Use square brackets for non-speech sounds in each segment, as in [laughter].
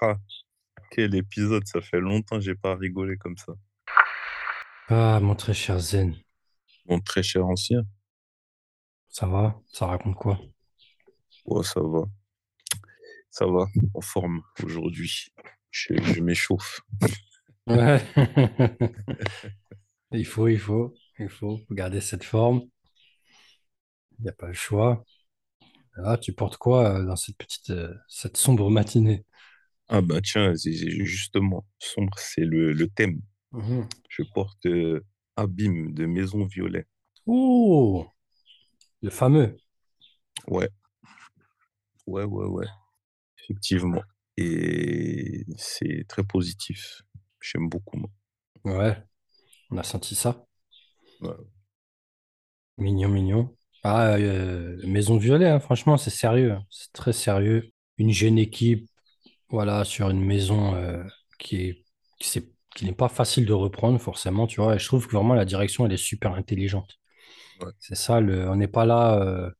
Ah, quel épisode, ça fait longtemps que j'ai pas rigolé comme ça. Ah, mon très cher Zen, Mon très cher ancien, ça va? Ça raconte quoi? ouais, ça va, ça va, en forme aujourd'hui. Je, je m'échauffe. Ouais. [laughs] Il faut, il faut, il faut garder cette forme. Il n'y a pas le choix. Ah, tu portes quoi euh, dans cette petite, euh, cette sombre matinée? Ah bah tiens, justement, sombre, c'est le, le thème. Mhm. Je porte euh, Abîme de Maison Violet. Oh, le fameux. Ouais, ouais, ouais, ouais, effectivement. Et c'est très positif. J'aime beaucoup, moi. Ouais, on a senti ça. Ouais, Mignon, mignon. Ah, euh, Maison Violet, hein, franchement, c'est sérieux. hein. C'est très sérieux. Une jeune équipe, voilà, sur une maison euh, qui est, qui, n'est pas facile de reprendre, forcément, tu vois. Et je trouve que vraiment la direction, elle est super intelligente. ouais, C'est ça, le, on n'est pas là. euh,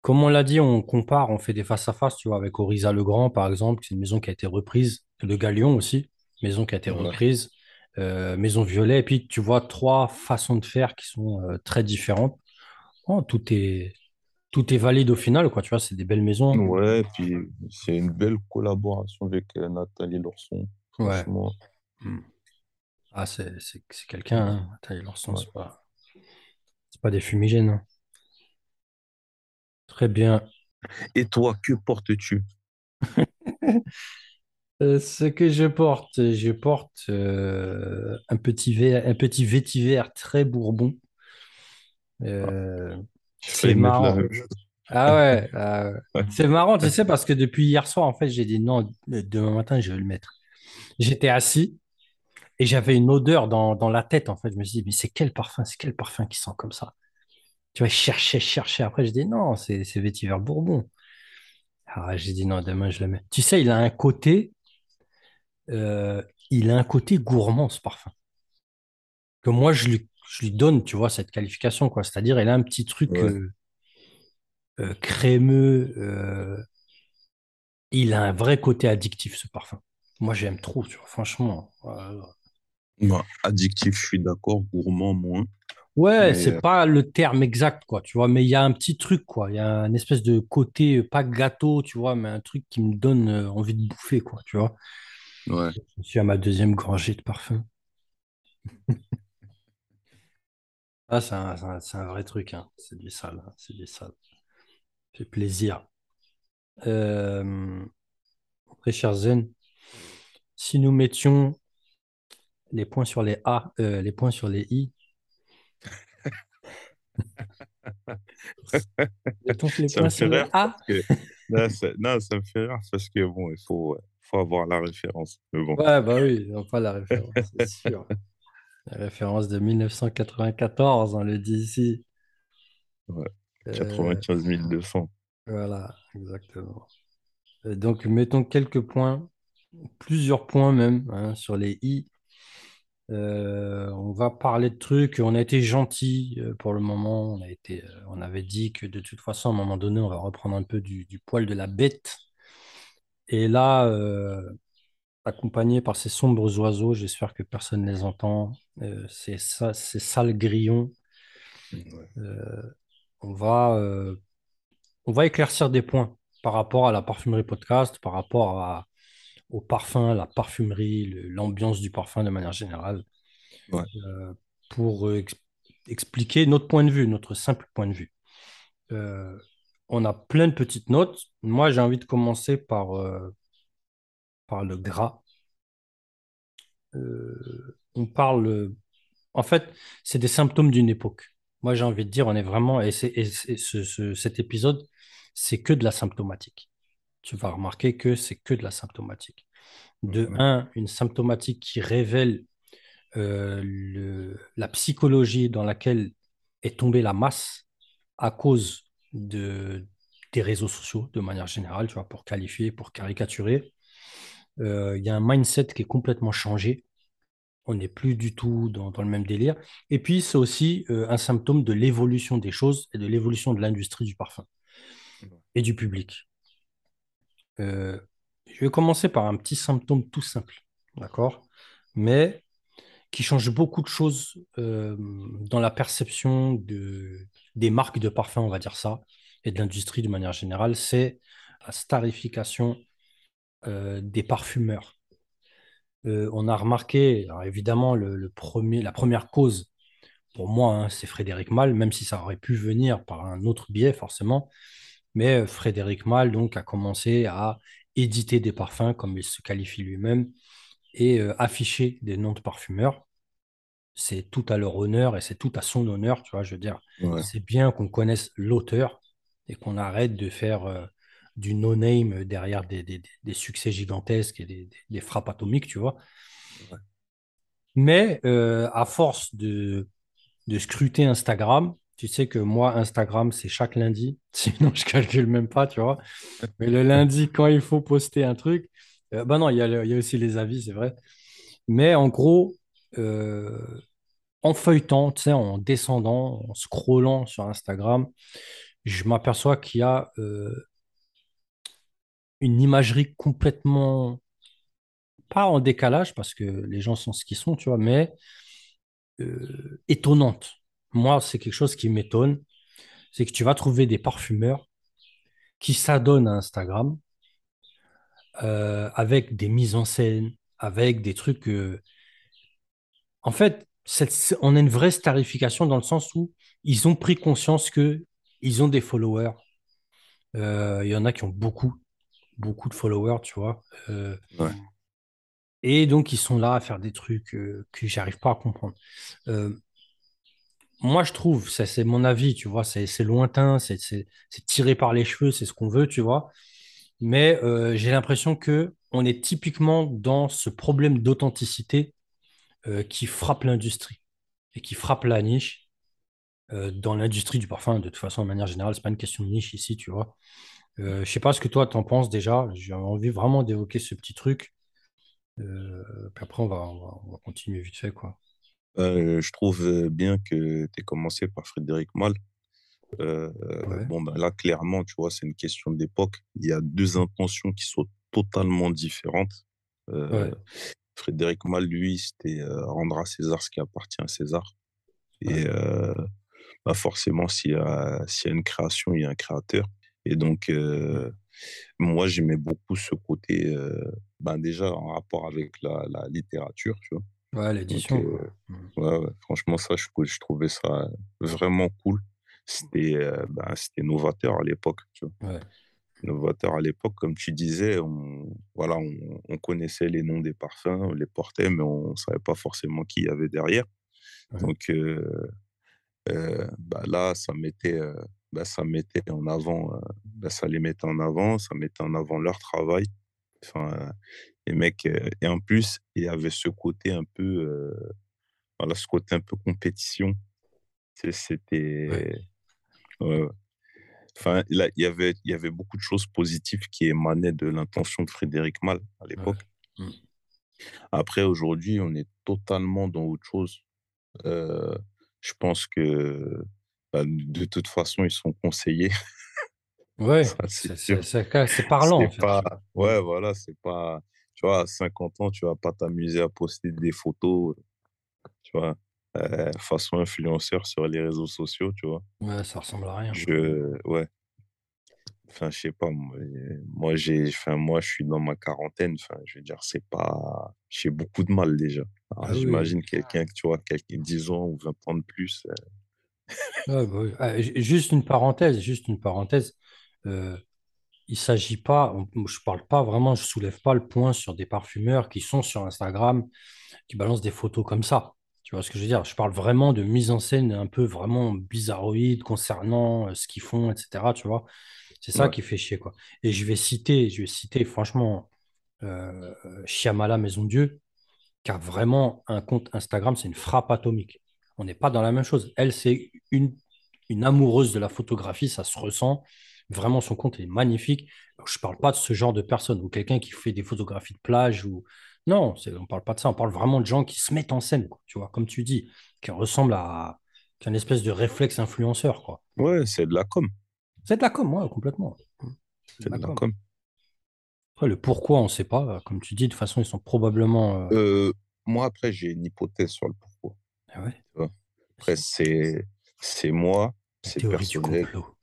comme on l'a dit, on compare, on fait des face-à-face, tu vois, avec Orisa le Grand, par exemple, c'est une maison qui a été reprise. Le Galion aussi, maison qui a été ouais. reprise. euh, maison Violet. Et puis, tu vois trois façons de faire qui sont euh, très différentes. Oh, tout est, tout est valide au final, quoi. Tu vois, c'est des belles maisons. Ouais, puis c'est une belle collaboration avec euh, Nathalie Lorson. Ouais. Franchement, Mm. Ah, c'est quelqu'un, hein. Taille Lorson, ouais. c'est pas, c'est pas des fumigènes. hein. Très bien. Et toi, que portes-tu? [laughs] Euh, ce que je porte, je porte euh, un petit ver- un petit vétiver très bourbon. Ah, Euh, c'est marrant. Ah ouais, [laughs] ah ouais. C'est marrant, tu sais, parce que depuis hier soir, en fait, j'ai dit non, demain matin, je vais le mettre. J'étais assis et j'avais une odeur dans, dans la tête, en fait. Je me suis dit, mais c'est quel parfum? C'est quel parfum qui sent comme ça? Tu vois, je cherchais, je cherchais. Après, j'ai dit non, c'est vétiver bourbon. Ah, j'ai dit non, demain, je le mets. Tu sais, il a un côté, euh, il a un côté gourmand, ce parfum. Que moi, je lui, je lui donne, tu vois, cette qualification, quoi. C'est-à-dire, il a un petit truc Ouais. euh, euh, crémeux. euh, il a un vrai côté addictif, ce parfum. Moi, j'aime trop, tu vois, franchement. Addictif, je suis d'accord, gourmand, moins. Ouais, c'est pas le terme exact, quoi, tu vois, mais il y a un petit truc, quoi. Il y a une espèce de côté, pas gâteau, tu vois, mais un truc qui me donne envie de bouffer, quoi, tu vois. ouais, Je suis à ma deuxième gorgée de parfum. [laughs] Ah, c'est un, c'est un- c'est un vrai truc, hein. C'est du sale, hein. C'est du sale. fait plaisir. Euh, très cher Zen, si nous mettions les points sur les A, euh, les points sur les I, [laughs] mettons les ça me points fait sur les rire A. parce que non, ça, non, ça me fait rire parce que bon, il faut, faut avoir la référence. Mais bon, Ouais, bah oui, on pas la référence, c'est sûr. [laughs] La référence de 1994, on le dit ici. ouais, Euh, 95 200. voilà, exactement. Euh, donc, mettons quelques points, plusieurs points même, hein, sur les i. Euh, on va parler de trucs. On a été gentil euh, pour le moment. On a été, euh, on avait dit que de toute façon, à un moment donné, on va reprendre un peu du, du poil de la bête. Et là, euh, accompagné par ces sombres oiseaux, j'espère que personne ne les entend. Euh, ces, sa- ces sales grillons. Ouais, euh, on va, euh, on va éclaircir des points par rapport à la parfumerie podcast, par rapport à- au parfum, la parfumerie, l'ambiance du parfum de manière générale, ouais, pour ex- expliquer notre point de vue, notre simple point de vue. On a plein de petites notes. Moi, j'ai envie de commencer par, par le gras. Euh, on parle, en fait, c'est des symptômes d'une époque. Moi, j'ai envie de dire, on est vraiment, et, ce- ce- cet épisode, c'est que de la symptomatique. Tu vas remarquer que c'est que de la symptomatique. De un, une symptomatique qui révèle euh, le- la psychologie dans laquelle est tombée la masse à cause de, des réseaux sociaux de manière générale, tu vois, pour qualifier, pour caricaturer. Euh, Il y a un mindset qui est complètement changé. On n'est plus du tout dans, dans le même délire. Et puis, c'est aussi euh, un symptôme de l'évolution des choses et de l'évolution de l'industrie du parfum et du public. Euh, Je vais commencer par un petit symptôme tout simple, d'accord? Mais qui change beaucoup de choses euh, dans la perception de, des marques de parfum, on va dire ça, et de l'industrie de manière générale, c'est la starification euh, des parfumeurs. Euh, on a remarqué, alors évidemment, le, le premier, la première cause, pour moi, hein, c'est Frédéric Malle, même si ça aurait pu venir par un autre biais, forcément. Mais euh, Frédéric Malle, donc, a commencé à éditer des parfums, comme il se qualifie lui-même, et euh, afficher des noms de parfumeurs. C'est tout à leur honneur et c'est tout à son honneur, tu vois, je veux dire. Ouais, C'est bien qu'on connaisse l'auteur et qu'on arrête de faire du no-name derrière des, des- des succès gigantesques et des, frappes atomiques, tu vois. ouais, Mais euh, à force de, de scruter Instagram, tu sais que moi, Instagram, c'est chaque lundi, [laughs] sinon je calcule même pas, tu vois. Mais le lundi, quand il faut poster un truc, euh, bah non, il y a, le- il y a aussi les avis, c'est vrai. Mais en gros, euh, en feuilletant, tu sais, en descendant, en scrollant sur Instagram, je m'aperçois qu'il y a euh, une imagerie complètement, pas en décalage, parce que les gens sont ce qu'ils sont, tu vois, mais euh, étonnante. Moi, c'est quelque chose qui m'étonne, c'est que tu vas trouver des parfumeurs qui s'adonnent à Instagram euh, avec des mises en scène, avec des trucs. euh, En fait, cette- on a une vraie starification dans le sens où ils ont pris conscience que ils ont des followers. Il y en a qui ont beaucoup, beaucoup de followers, tu vois. Euh, ouais, et donc, ils sont là à faire des trucs euh, que j'arrive pas à comprendre. Euh, moi, je trouve, ça c'est mon avis, tu vois, c'est lointain, c'est tiré par les cheveux, c'est ce qu'on veut, tu vois. Mais euh, j'ai l'impression que on est typiquement dans ce problème d'authenticité qui frappe l'industrie et qui frappe la niche dans l'industrie du parfum. De toute façon, de manière générale, c'est pas une question de niche ici, tu vois. Euh, je sais pas ce que toi t'en penses déjà. J'ai envie vraiment d'évoquer ce petit truc. Euh, puis après, on va, on va, on va continuer vite fait, quoi. Euh, je trouve bien que tu aies commencé par Frédéric Ouais, bon, ben là, clairement, tu vois, c'est une question d'époque. Il y a deux intentions qui sont totalement différentes. Ouais, Frédéric Malle, lui, c'était rendre à César ce qui appartient à César. Et bah forcément, s'il y a, s'il y a une création, il y a un créateur. Et donc, euh, moi, j'aimais beaucoup ce côté, euh, ben déjà en rapport avec la, la littérature, tu vois. Ouais, l'édition, euh, quoi. Mm. ouais, ouais, franchement, ça, je, je trouvais ça vraiment cool. C'était ben, novateur à l'époque, tu vois. Ouais, Novateur à l'époque, comme tu disais, on, voilà, on, on connaissait les noms des parfums, on les portait, mais on ne savait pas forcément qui y avait derrière. Donc, bah là, ça mettait, bah, ça mettait en avant, bah, ça les mettait en avant, ça mettait en avant leur travail. Enfin, euh, les mecs, euh, et en plus, il y avait ce côté un peu, euh, voilà, ce côté un peu compétition. C'était, ouais, enfin, là, il y avait, il y avait beaucoup de choses positives qui émanaient de l'intention de Frédéric Malle à l'époque. Mm. Après, aujourd'hui, on est totalement dans autre chose. Euh, je pense que bah, de toute façon, ils sont conseillés, [laughs] Ouais, c'est parlant, en fait, pas, ouais, voilà, c'est pas, tu vois, à 50 ans, tu vas pas t'amuser à poster des photos, tu vois, euh, façon influenceur sur les réseaux sociaux, tu vois. Ouais, ça ressemble à rien. Je, ouais, enfin, je sais pas, moi, j'ai, enfin, moi, je suis dans ma quarantaine, enfin, je veux dire, c'est pas, j'ai beaucoup de mal déjà. Ah oui. j'imagine quelqu'un que tu vois, quelqu'un 10 ans ou 20 ans de plus, euh, Ouais, bah oui. Ah, ju- juste une parenthèse, juste une parenthèse. Euh, il s'agit pas, on- je parle pas vraiment, je soulève pas le point sur des parfumeurs qui sont sur Instagram, qui balancent des photos comme ça. Tu vois ce que je veux dire? Je parle vraiment de mise en scène un peu vraiment bizarroïde concernant euh, ce qu'ils font, etc. Tu vois? C'est ça ouais, qui fait chier, quoi. Et je vais citer, je vais citer franchement euh, Shyamala Maison Dieu, qui a vraiment un compte Instagram, c'est une frappe atomique. On n'est pas dans la même chose. Elle, c'est une, une amoureuse de la photographie, ça se ressent. Vraiment, son compte est magnifique. Je ne parle pas de ce genre de personne ou quelqu'un qui fait des photographies de plage ou non, on ne parle pas de ça. On parle vraiment de gens qui se mettent en scène, quoi, tu vois, comme tu dis, qui ressemblent à qu'un espèce de réflexe influenceur, quoi. ouais, c'est de la com, C'est de la com, ouais, complètement. C'est de la de la com. com. Après, le pourquoi, on ne sait pas. Comme tu dis, de toute façon, ils sont probablement. euh, Euh, moi, après, j'ai une hypothèse sur le pourquoi. Ah ouais, tu vois? Après, c'est c'est moi, c'est du personnel. complot.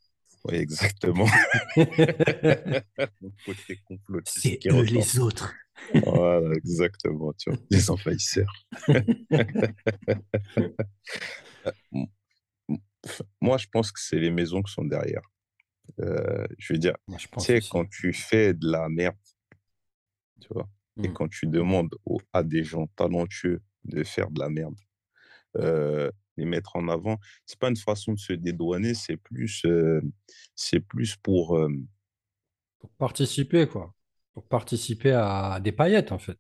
Oui, exactement. [laughs] [laughs] Côté complotiste C'est eux les autres. Voilà, exactement, tu vois. Les envahisseurs. [laughs] Moi, je pense que c'est les maisons qui sont derrière. Euh, je veux dire, tu sais, quand tu fais de la merde, tu vois, et Mm. quand tu demandes au- à des gens talentueux de faire de la merde, euh, les mettre en avant, c'est pas une façon de se dédouaner, c'est plus, euh, c'est plus pour, euh, Pour participer, quoi. Pour participer à des paillettes, en fait.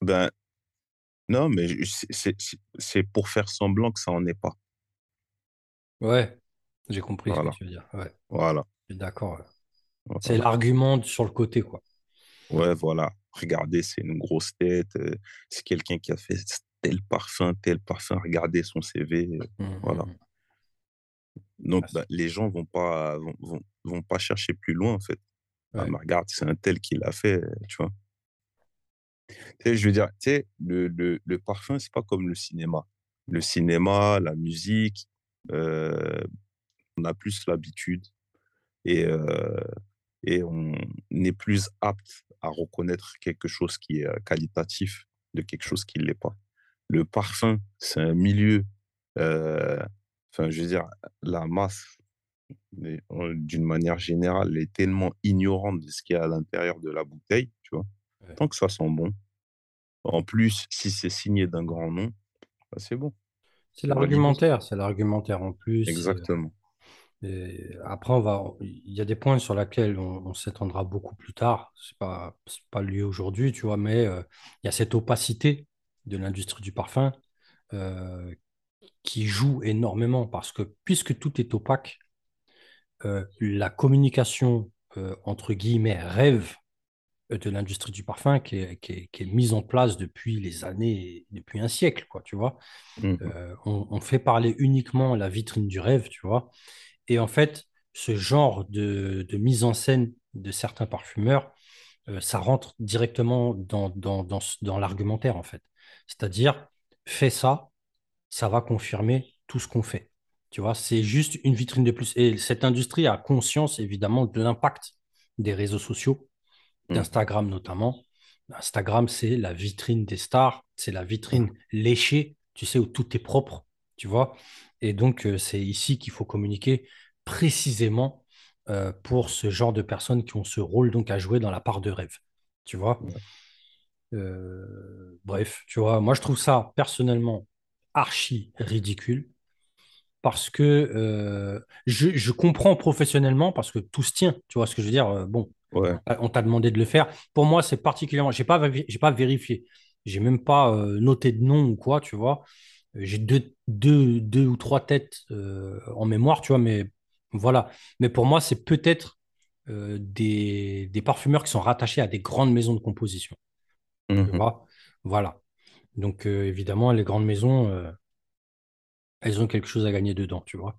ben, non, mais c'est c'est- c'est- c'est pour faire semblant que ça en est pas. Ouais, j'ai compris ce que Voilà, tu veux dire. Ouais, voilà, d'accord. ouais. C'est voilà. l'argument sur le côté, quoi. Ouais, voilà. Regardez, c'est une grosse tête, c'est quelqu'un qui a fait tel parfum, tel parfum, regardez son CV, voilà. mm, mm. Donc, Ah, ben, les gens vont pas, vont, vont, vont pas chercher plus loin, en fait. Ah, mais regarde, c'est un tel qui l'a fait, tu vois. Je veux dire, tu sais, le, le, le parfum, c'est pas comme le cinéma. Le cinéma, la musique, euh, on a plus l'habitude et, euh, et on est plus apte à reconnaître quelque chose qui est euh, qualitatif de quelque chose qui ne l'est pas. Le parfum, c'est un milieu, euh, enfin, je veux dire, la masse, euh, d'une manière générale, est tellement ignorante de ce qu'il y a à l'intérieur de la bouteille, tu vois? Ouais. Tant que ça sent bon, en plus, si c'est signé d'un grand nom, bah, c'est bon, C'est l'argumentaire, c'est l'argumentaire en plus. Exactement. Et après, on va, il y a des points sur lesquels on, on s'étendra beaucoup plus tard. C'est pas, pas le lieu aujourd'hui, tu vois, mais euh, il y a cette opacité de l'industrie du parfum euh, qui joue énormément parce que puisque tout est opaque, euh, la communication euh, entre guillemets rêve de l'industrie du parfum qui est, qui est- qui est mise en place depuis les années, depuis un siècle, quoi, tu vois. Euh, on, on fait parler uniquement la vitrine du rêve, tu vois. Et en fait, ce genre de, de mise en scène de certains parfumeurs, ça rentre directement dans, dans, dans, dans l'argumentaire, en fait. C'est-à-dire, fais ça, ça va confirmer tout ce qu'on fait. Tu vois, c'est juste une vitrine de plus. Et cette industrie a conscience, évidemment, de l'impact des réseaux sociaux, Mhm. d'Instagram notamment. Instagram, c'est la vitrine des stars, c'est la vitrine léchée, tu sais, où tout est propre, tu vois. Et donc, euh, c'est ici qu'il faut communiquer précisément euh, pour ce genre de personnes qui ont ce rôle donc à jouer dans la part de rêve, tu vois. Ouais. Euh, bref, tu vois, moi je trouve ça personnellement archi ridicule parce que euh, je, je comprends professionnellement parce que tout se tient, tu vois ce que je veux dire. Euh, bon, Ouais. on t'a demandé de le faire. Pour moi, c'est particulièrement. J'ai pas, j'ai pas vérifié. J'ai même pas euh, noté de nom ou quoi, tu vois. J'ai deux, deux, deux ou trois têtes en mémoire, tu vois, mais voilà. Mais pour moi, c'est peut-être des, des parfumeurs qui sont rattachés à des grandes maisons de composition, tu vois. Voilà. Donc, euh, évidemment, les grandes maisons, euh, elles ont quelque chose à gagner dedans, tu vois.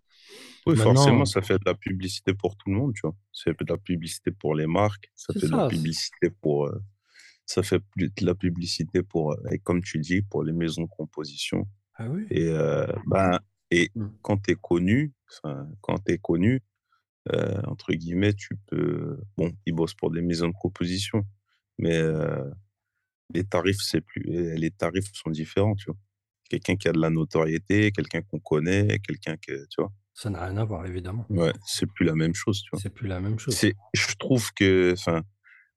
Oui, forcément, ça fait de la publicité pour tout le monde, tu vois. Ça fait de la publicité pour les marques, ça fait de la publicité pour, euh, ça fait de la publicité pour, euh, et comme tu dis, pour les maisons de composition. Ah oui. Et, euh, ben, et Mm. quand tu es connu, quand tu es connu, euh, entre guillemets, tu peux. Bon, ils bossent pour des maisons de composition, mais euh, les tarifs, c'est plus. Les tarifs sont différents, tu vois. Quelqu'un qui a de la notoriété, quelqu'un qu'on connaît, quelqu'un que. Tu vois. Ça n'a rien à voir, évidemment. Ouais, c'est plus la même chose, tu vois. C'est plus la même chose. C'est, je trouve que, enfin,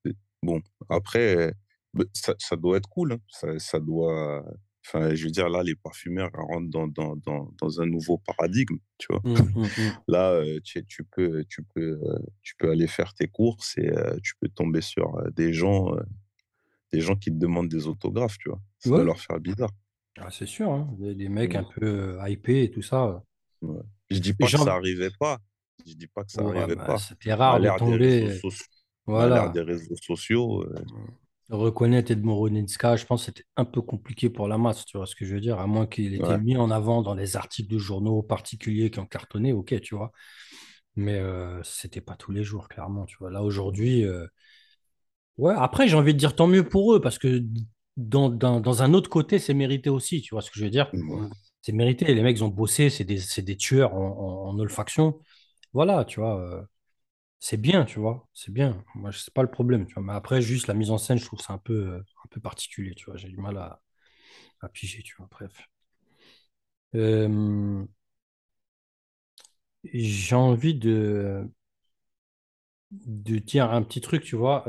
euh, bon, après, euh, bah, ça, ça doit être cool, hein. Ça, ça doit, enfin, je veux dire, là, les parfumeurs rentrent dans, dans, dans, dans un nouveau paradigme, tu vois. Mm, mm, mm. [laughs] Là, euh, tu, tu peux, tu peux, euh, tu peux aller faire tes courses et euh, tu peux tomber sur euh, des gens, euh, des gens qui te demandent des autographes, tu vois. Ça doit Ouais. leur faire bizarre. Ah, c'est sûr, hein. Des, des mecs un Mm. peu euh, hypés et tout ça. Ouais. Je dis Et pas que ça arrivait pas. Je dis pas que ça arrivait bah, pas. c'était rare de des tomber. à Voilà. des réseaux sociaux, euh, Reconnaître Edmond Roninska, je pense que c'était un peu compliqué pour la masse, tu vois ce que je veux dire, à moins qu'il ait été ouais. mis en avant dans des articles de journaux particuliers qui ont cartonné, ok, tu vois. Mais euh, c'était pas tous les jours, clairement, tu vois. Là, aujourd'hui, euh, Ouais, après, j'ai envie de dire tant mieux pour eux, parce que dans, dans, dans un autre côté, c'est mérité aussi, tu vois ce que je veux dire? Ouais. C'est mérité. Les mecs ils ont bossé, c'est des, des tueurs en, en, en olfaction. Voilà, tu vois, euh, c'est bien, tu vois, c'est bien. Moi, c'est pas le problème, tu vois. Mais après, juste la mise en scène, je trouve ça un peu, euh, un peu particulier, tu vois. J'ai du mal à, à piger, tu vois. Bref. Euh, j'ai envie de, de dire un petit truc, tu vois,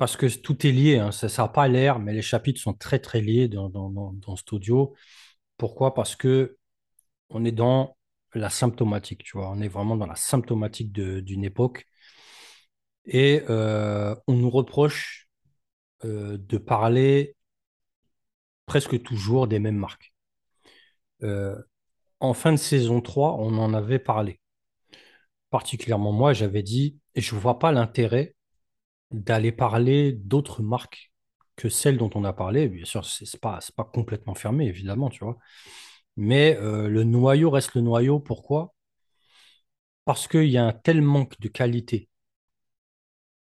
parce que tout est lié, hein. ça n'a pas l'air, mais les chapitres sont très, très liés dans, dans, dans, cet audio. Pourquoi? Parce que on est dans la symptomatique, tu vois. On est vraiment dans la symptomatique d'une époque. Et euh, on nous reproche euh, de parler presque toujours des mêmes marques. Euh, en fin de saison 3, on en avait parlé. Particulièrement moi, j'avais dit, et je ne vois pas l'intérêt d'aller parler d'autres marques que celles dont on a parlé. Bien sûr, c'est c'est pas, complètement fermé, évidemment, tu vois. Mais euh, le noyau reste le noyau. Pourquoi? Parce qu'il y a un tel manque de qualité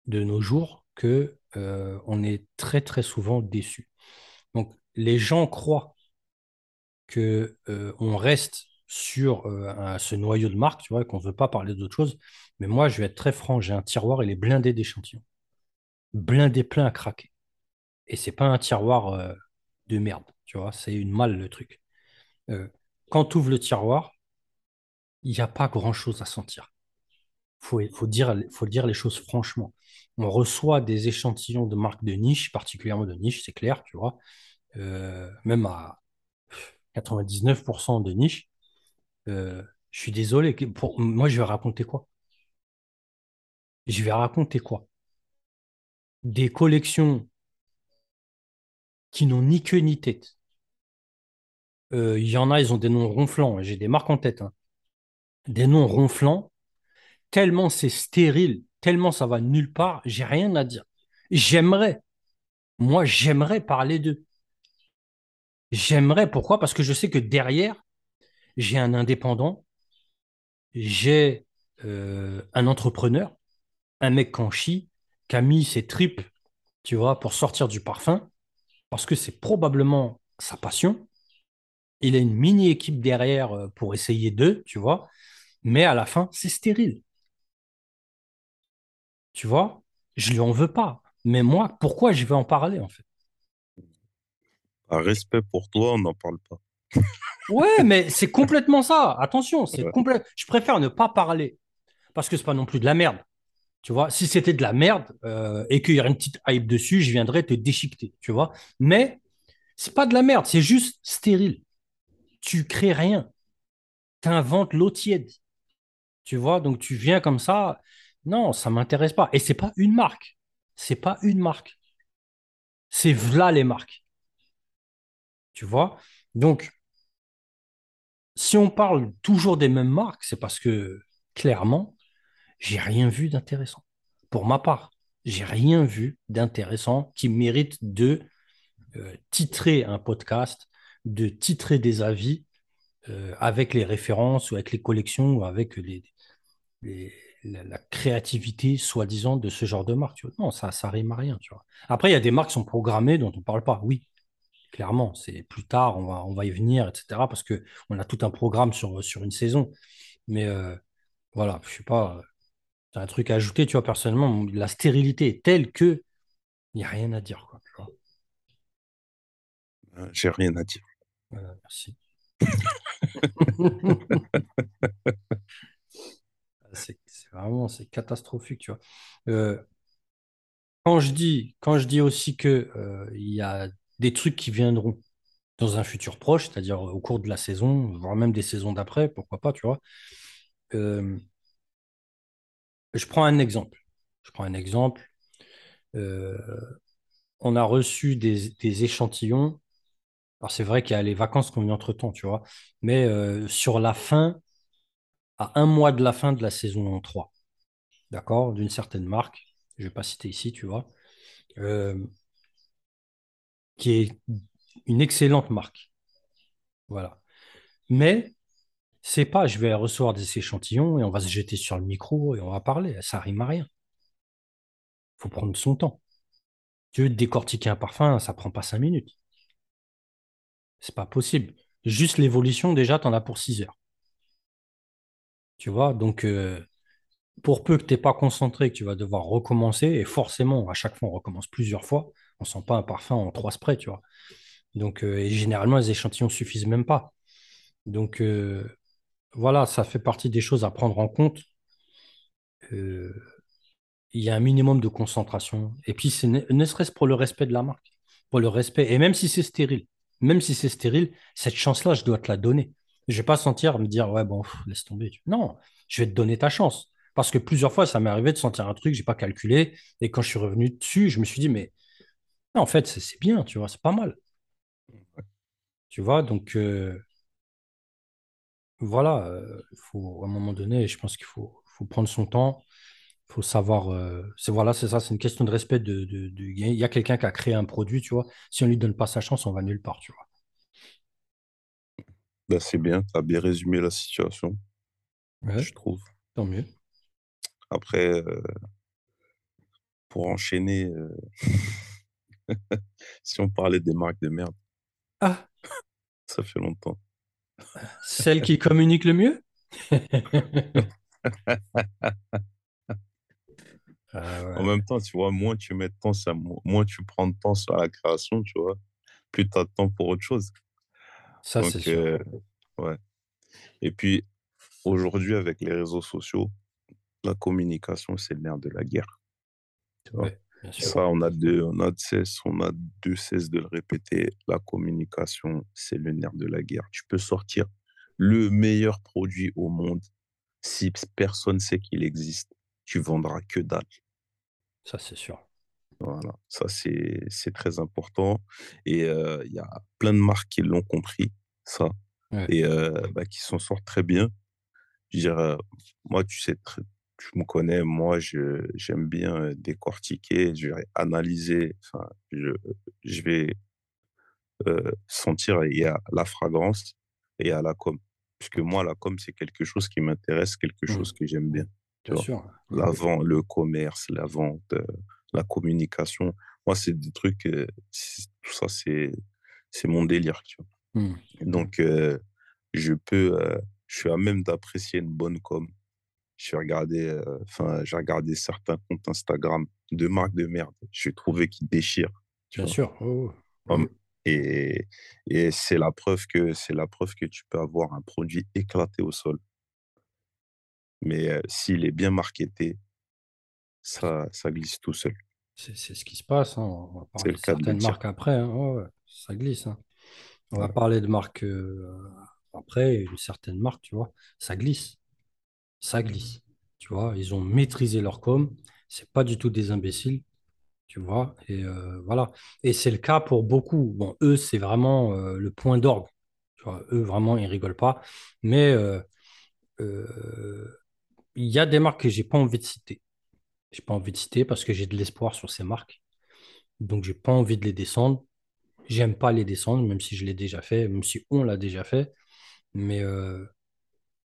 de nos jours que euh, on est très très souvent déçu. Donc les gens croient que euh, on reste sur ce noyau de marque, tu vois, qu'on ne veut pas parler d'autre chose. Mais moi, je vais être très franc, j'ai un tiroir, il est blindé d'échantillons, blindé plein à craquer. Et c'est pas un tiroir euh, de merde, tu vois, c'est une malle le truc. Euh, quand tu ouvres le tiroir, il n'y a pas grand-chose à sentir. faut, faut dire, les choses franchement. On reçoit des échantillons de marques de niche, particulièrement de niche, c'est clair, tu vois, euh, même à 99% de niche. Je suis désolé, pour, moi je vais raconter quoi? Je vais raconter quoi? Des collections qui n'ont ni queue ni tête. Euh, Il y en a, ils ont des noms ronflants, j'ai des marques en tête, hein. Des noms ronflants, tellement c'est stérile, tellement ça va nulle part, j'ai rien à dire. J'aimerais, moi j'aimerais parler d'eux. J'aimerais, pourquoi? Parce que je sais que derrière, j'ai un indépendant, j'ai euh, un entrepreneur, un mec qui chie, qui a mis ses tripes, tu vois, pour sortir du parfum, parce que c'est probablement sa passion. Il a une mini-équipe derrière euh, pour essayer d'eux, tu vois, mais à la fin, c'est stérile, tu vois. Je lui en veux pas. Mais moi, pourquoi je vais en parler, en fait? Par respect pour toi, on n'en parle pas. [laughs] Ouais, mais c'est complètement ça. Attention, c'est Ouais. complet. Je préfère ne pas parler parce que c'est pas non plus de la merde. Tu vois, si c'était de la merde euh, et qu'il y aurait une petite hype dessus, je viendrais te déchiqueter, tu vois. Mais c'est pas de la merde, c'est juste stérile. Tu crées rien. Tu inventes l'eau tiède, tu vois. Donc tu viens comme ça. Non, ça m'intéresse pas. Et c'est pas une marque. C'est pas une marque. C'est v'là les marques, tu vois? Donc, si on parle toujours des mêmes marques, c'est parce que clairement, j'ai rien vu d'intéressant. Pour ma part, j'ai rien vu d'intéressant qui mérite de euh, titrer un podcast, de titrer des avis euh, avec les références ou avec les collections ou avec la, créativité soi-disant de ce genre de marque. Non, ça, ça rime à rien. Après, il y a des marques qui sont programmées dont on ne parle pas. Oui, clairement, c'est plus tard, on va, on va y venir, etc. Parce qu'on a tout un programme sur, sur une saison. Mais euh, voilà, je sais pas, c'est un truc à ajouter, tu vois, personnellement, la stérilité est telle que il n'y a rien à dire, quoi, tu vois. Euh, J'ai rien à dire. Voilà, merci. [laughs] C'est c'est vraiment, c'est catastrophique, tu vois. Euh, quand je dis, quand je dis aussi que euh, il y a des trucs qui viendront dans un futur proche, c'est-à-dire au cours de la saison, voire même des saisons d'après, pourquoi pas, tu vois. Euh, je prends un exemple. Je prends un exemple. Euh, on a reçu des, échantillons. Alors c'est vrai qu'il y a les vacances qu'on a entre-temps, tu vois. Mais euh, sur la fin, à un mois de la fin de la saison 3, d'accord, d'une certaine marque, je ne vais pas citer ici, tu vois, euh, qui est une excellente marque. Voilà. Mais c'est pas, je vais recevoir des échantillons et on va se jeter sur le micro et on va parler. Ça rime à rien. faut prendre son temps. Tu veux décortiquer un parfum, ça prend pas cinq minutes. C'est pas possible. Juste l'évolution, déjà, tu en as pour 6 heures. Tu vois, donc euh, pour peu que tu n'es pas concentré, que tu vas devoir recommencer, et forcément, à chaque fois, on recommence plusieurs fois, on ne sent pas un parfum en trois sprays, tu vois. Donc, euh, généralement, les échantillons suffisent même pas. Donc, euh, voilà, ça fait partie des choses à prendre en compte. il y a un minimum de concentration. Et puis, ne, ne serait-ce pour le respect de la marque, pour le respect, et même si c'est stérile, même si c'est stérile, cette chance-là, je dois te la donner. Je ne vais pas sentir me dire, ouais, bon, laisse tomber. Non, je vais te donner ta chance. Parce que plusieurs fois, ça m'est arrivé de sentir un truc, je n'ai pas calculé. Et quand je suis revenu dessus, je me suis dit, mais en fait, c'est bien, tu vois, c'est pas mal. Tu vois, donc euh, voilà, euh, faut, à un moment donné, je pense qu'il faut, faut, prendre son temps. Il faut savoir. Euh, c'est voilà, c'est ça, c'est une question de respect. De, de, Il y a quelqu'un qui a créé un produit, tu vois. Si on ne lui donne pas sa chance, on va nulle part, tu vois. Ben, c'est bien, tu as bien résumé la situation, je trouve. Tant mieux. Après, pour enchaîner, [laughs] si on parlait des marques de merde, ah. ça fait longtemps. Celle qui communique le mieux? [laughs] Ah En même temps, tu vois, moins tu mets de temps, ça, moins tu prends de temps sur la création, tu vois, plus tu as de temps pour autre chose. Ça, c'est sûr. Euh, ouais. Et puis, aujourd'hui, avec les réseaux sociaux, la communication, c'est le nerf de la guerre. Tu vois? Ça, on a, deux, on, a de cesse, on a deux cesse de le répéter. La communication, c'est le nerf de la guerre. Tu peux sortir le meilleur produit au monde. Si personne ne sait qu'il existe, tu vendras que dalle. Ça, c'est sûr. Voilà, ça, c'est très important. Et il y a plein de marques qui l'ont compris, ça, et bah, qui s'en sortent très bien. Je dirais, moi, tu sais, tu me connais, moi, j'aime bien décortiquer, je vais analyser, enfin, je, je vais sentir, il y a la fragrance et il y a la com. Puisque moi, la com, c'est quelque chose qui m'intéresse, quelque mmh. chose que j'aime bien. Bien sûr. La vente, le commerce, la vente, la communication. Moi, c'est des trucs, tout ça, c'est, c'est mon délire. Tu vois? Mmh. Donc, je peux, je suis à même d'apprécier une bonne com. J'ai regardé, enfin, j'ai regardé certains comptes Instagram de marques de merde. J'ai trouvé qu'ils déchirent. Bien sûr. Et, et c'est la preuve que c'est la preuve que tu peux avoir un produit éclaté au sol. Mais s'il est bien marketé, ça, ça glisse tout seul. C'est ce qui se passe. Hein. On va parler de certaines marques après. Hein. ça glisse. Hein. On va parler de marques après, une certaine marque, tu vois, ça glisse. Ça glisse. Tu vois, ils ont maîtrisé leur com. C'est pas du tout des imbéciles. Tu vois, et voilà. Et c'est le cas pour beaucoup. Bon, eux, c'est vraiment le point d'orgue. eux, vraiment, ils rigolent pas. Mais il y a des marques que j'ai pas envie de citer. J'ai pas envie de citer parce que j'ai de l'espoir sur ces marques. Donc, j'ai pas envie de les descendre. J'aime pas les descendre, même si je l'ai déjà fait, même si on l'a déjà fait. Mais euh,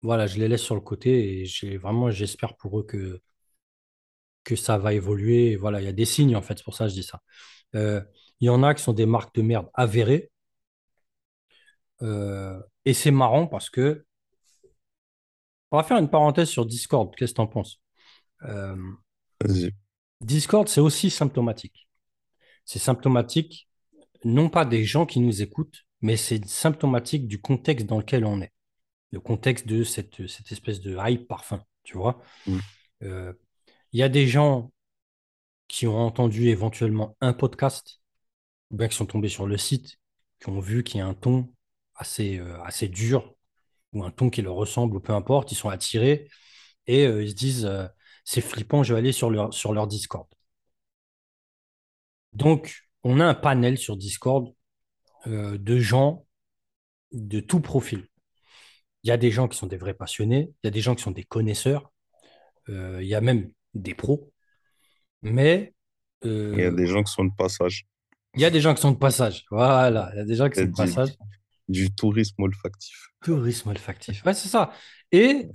voilà, je les laisse sur le côté et j'ai vraiment, j'espère pour eux que, que ça va évoluer. Voilà, il y a des signes en fait, c'est pour ça que je dis ça. Euh, il y en a qui sont des marques de merde avérées. Euh, et c'est marrant parce que on va faire une parenthèse sur Discord. Qu'est-ce que tu en penses Discord, c'est aussi symptomatique. C'est symptomatique, non pas des gens qui nous écoutent, mais c'est symptomatique du contexte dans lequel on est. Le contexte de cette, cette espèce de hype parfum, tu vois. Mm. Euh, il y a des gens qui ont entendu éventuellement un podcast, ou bien qui sont tombés sur le site, qui ont vu qu'il y a un ton assez, euh, assez dur, ou un ton qui leur ressemble, ou peu importe, ils sont attirés, et euh, ils se disent, c'est flippant, je vais aller sur leur, sur leur Discord. Donc, on a un panel sur Discord de gens de tout profil. Il y a des gens qui sont des vrais passionnés, il y a des gens qui sont des connaisseurs, euh, il y a même des pros, mais... Euh, il y a des gens qui sont de passage. Il y a des gens qui sont de passage, voilà, il y a des gens qui sont de passage. Du tourisme olfactif. Tourisme olfactif, ouais, c'est ça. Et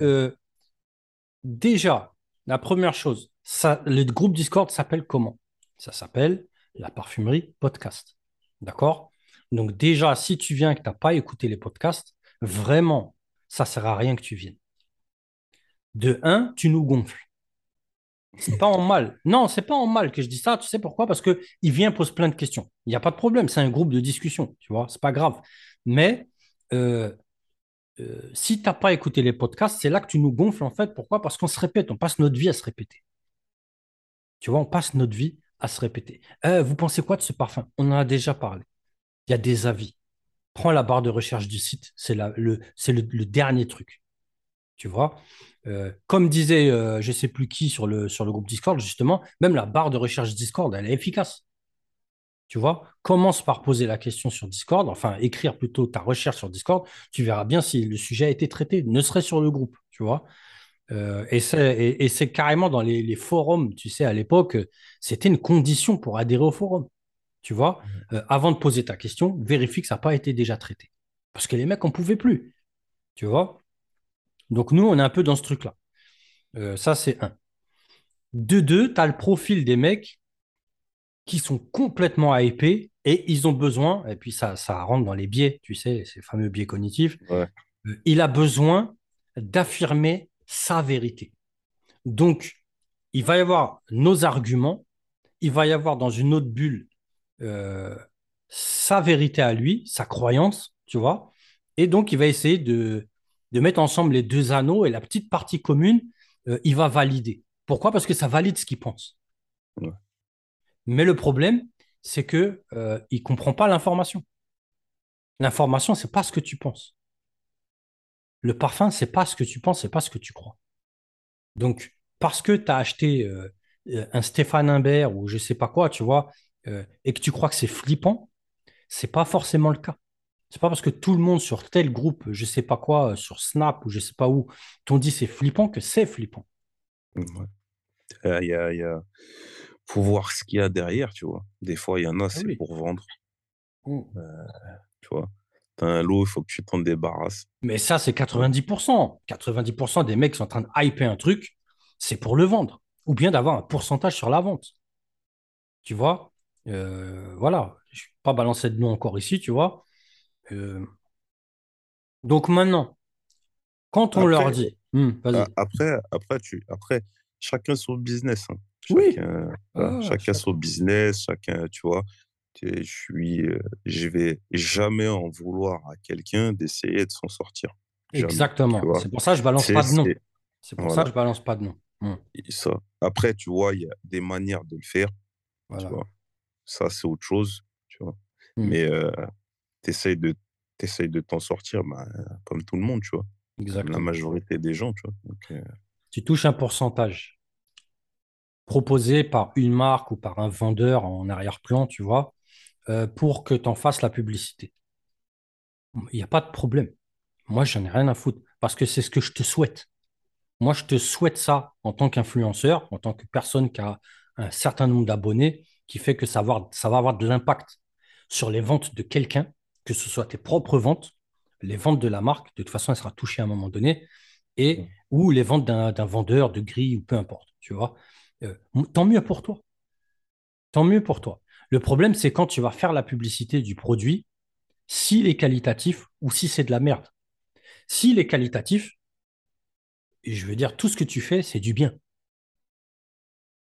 déjà, la première chose, ça, le groupe Discord s'appelle comment? Ça s'appelle la parfumerie podcast. D'accord? Donc déjà, si tu viens et que tu n'as pas écouté les podcasts, vraiment, ça ne sert à rien que tu viennes. De un, tu nous gonfles. C'est pas en mal. Non, c'est pas en mal que je dis ça. Tu sais pourquoi? Parce que il vient pose plein de questions. Il n'y a pas de problème. C'est un groupe de discussion. Tu vois, c'est pas grave. Mais euh, euh, si tu n'as pas écouté les podcasts, c'est là que tu nous gonfles en fait. Pourquoi? Parce qu'on se répète. On passe notre vie à se répéter. Tu vois, on passe notre vie à se répéter. Euh, vous pensez quoi de ce parfum? On en a déjà parlé. Il y a des avis. Prends la barre de recherche du site. C'est le, dernier truc. Tu vois? Euh, comme disait euh, je ne sais plus qui sur le, groupe Discord, justement, même la barre de recherche Discord, elle est efficace. Tu vois, commence par poser la question sur Discord, enfin écrire plutôt ta recherche sur Discord, tu verras bien si le sujet a été traité, ne serait sur le groupe, tu vois? Euh, et c'est carrément dans les, forums, tu sais, à l'époque, c'était une condition pour adhérer au forum. Tu vois, avant de poser ta question, vérifie que ça n'a pas été déjà traité. Parce que les mecs, on ne pouvait plus. Tu vois? Donc nous, on est un peu dans ce truc-là. Euh, ça, c'est un. De deux, tu as le profil des mecs qui sont complètement hypés et ils ont besoin, et puis ça, ça rentre dans les biais, tu sais, ces fameux biais cognitifs, euh, il a besoin d'affirmer sa vérité. Donc, il va y avoir nos arguments, il va y avoir dans une autre bulle euh, sa vérité à lui, sa croyance, tu vois, et donc il va essayer de, de mettre ensemble les deux anneaux et la petite partie commune, euh, il va valider. Pourquoi? Parce que ça valide ce qu'il pense. Mais le problème, c'est que ne euh, il comprend pas l'information. L'information, c'est pas ce que tu penses. Le parfum, c'est pas ce que tu penses, c'est pas ce que tu crois. Donc, parce que tu as acheté euh, un Stéphane Imbert ou je sais pas quoi, tu vois, et que tu crois que c'est flippant, c'est pas forcément le cas. C'est pas parce que tout le monde sur tel groupe, je sais pas quoi, sur Snap ou je sais pas où, t'ont dit c'est flippant que c'est flippant. Euh, il y, a, y, faut voir ce qu'il y a derrière, tu vois. Des fois, il y en a, ah c'est pour vendre. Mmh. Euh, tu vois. T'as un lot, il faut que tu t'en débarrasses. Mais ça, c'est 90%. 90% des mecs qui sont en train de hyper un truc, c'est pour le vendre. Ou bien d'avoir un pourcentage sur la vente. Tu vois? Euh, Voilà. Je ne vais pas balancer de nom encore ici, tu vois. Euh, donc maintenant, quand on leur dit. Hmm, après, après, tu, après, chacun son business. Hein. Chacun, ah, chacun son business, chacun, tu vois. Je suis, euh, je vais jamais en vouloir à quelqu'un d'essayer de s'en sortir. Exactement. C'est pour ça que je balance pas de nom. C'est pour ça que je balance pas de nom. Hmm. Ça. Après, tu vois, il y a des manières de le faire. Tu vois. Ça, c'est autre chose. Tu vois? Hmm. Mais euh, tu essayes de t'essayes de t'en sortir bah, comme tout le monde, tu vois? Exactement. Comme la majorité des gens, tu vois? Euh tu touches un pourcentage proposé par une marque ou par un vendeur en arrière-plan, tu vois, euh, pour que tu en fasses la publicité. Il n'y a pas de problème. Moi, j'en ai rien à foutre parce que c'est ce que je te souhaite. Moi, je te souhaite ça en tant qu'influenceur, en tant que personne qui a un certain nombre d'abonnés, qui fait que ça va, ça va avoir de l'impact sur les ventes de quelqu'un que ce soit tes propres ventes, les ventes de la marque, de toute façon, elle sera touchée à un moment donné, et ou les ventes d'un vendeur de gris ou peu importe, tu vois. Euh, tant mieux pour toi. Tant mieux pour toi. Le problème, c'est quand tu vas faire la publicité du produit, s'il est qualitatif ou si c'est de la merde. S'il est qualitatif, je veux dire, tout ce que tu fais, c'est du bien.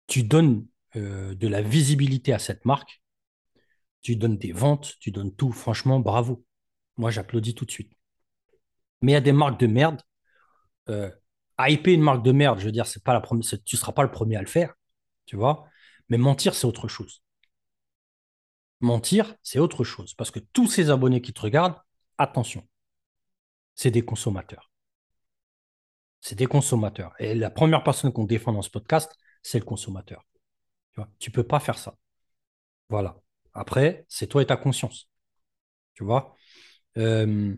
Tu donnes euh, de la visibilité à cette marque, tu donnes des ventes, tu donnes tout. Franchement, bravo. Moi, j'applaudis tout de suite. Mais il y a des marques de merde. Euh, hyper une marque de merde, je veux dire, tu ne seras pas le premier à le faire, tu vois. Mais mentir, c'est autre chose. Mentir, c'est autre chose. Parce que tous ces abonnés qui te regardent, attention, c'est des consommateurs. C'est des consommateurs. Et la première personne qu'on défend dans ce podcast, c'est le consommateur. Tu ne peux pas faire ça. Voilà. Après, c'est toi et ta conscience. Tu vois euh,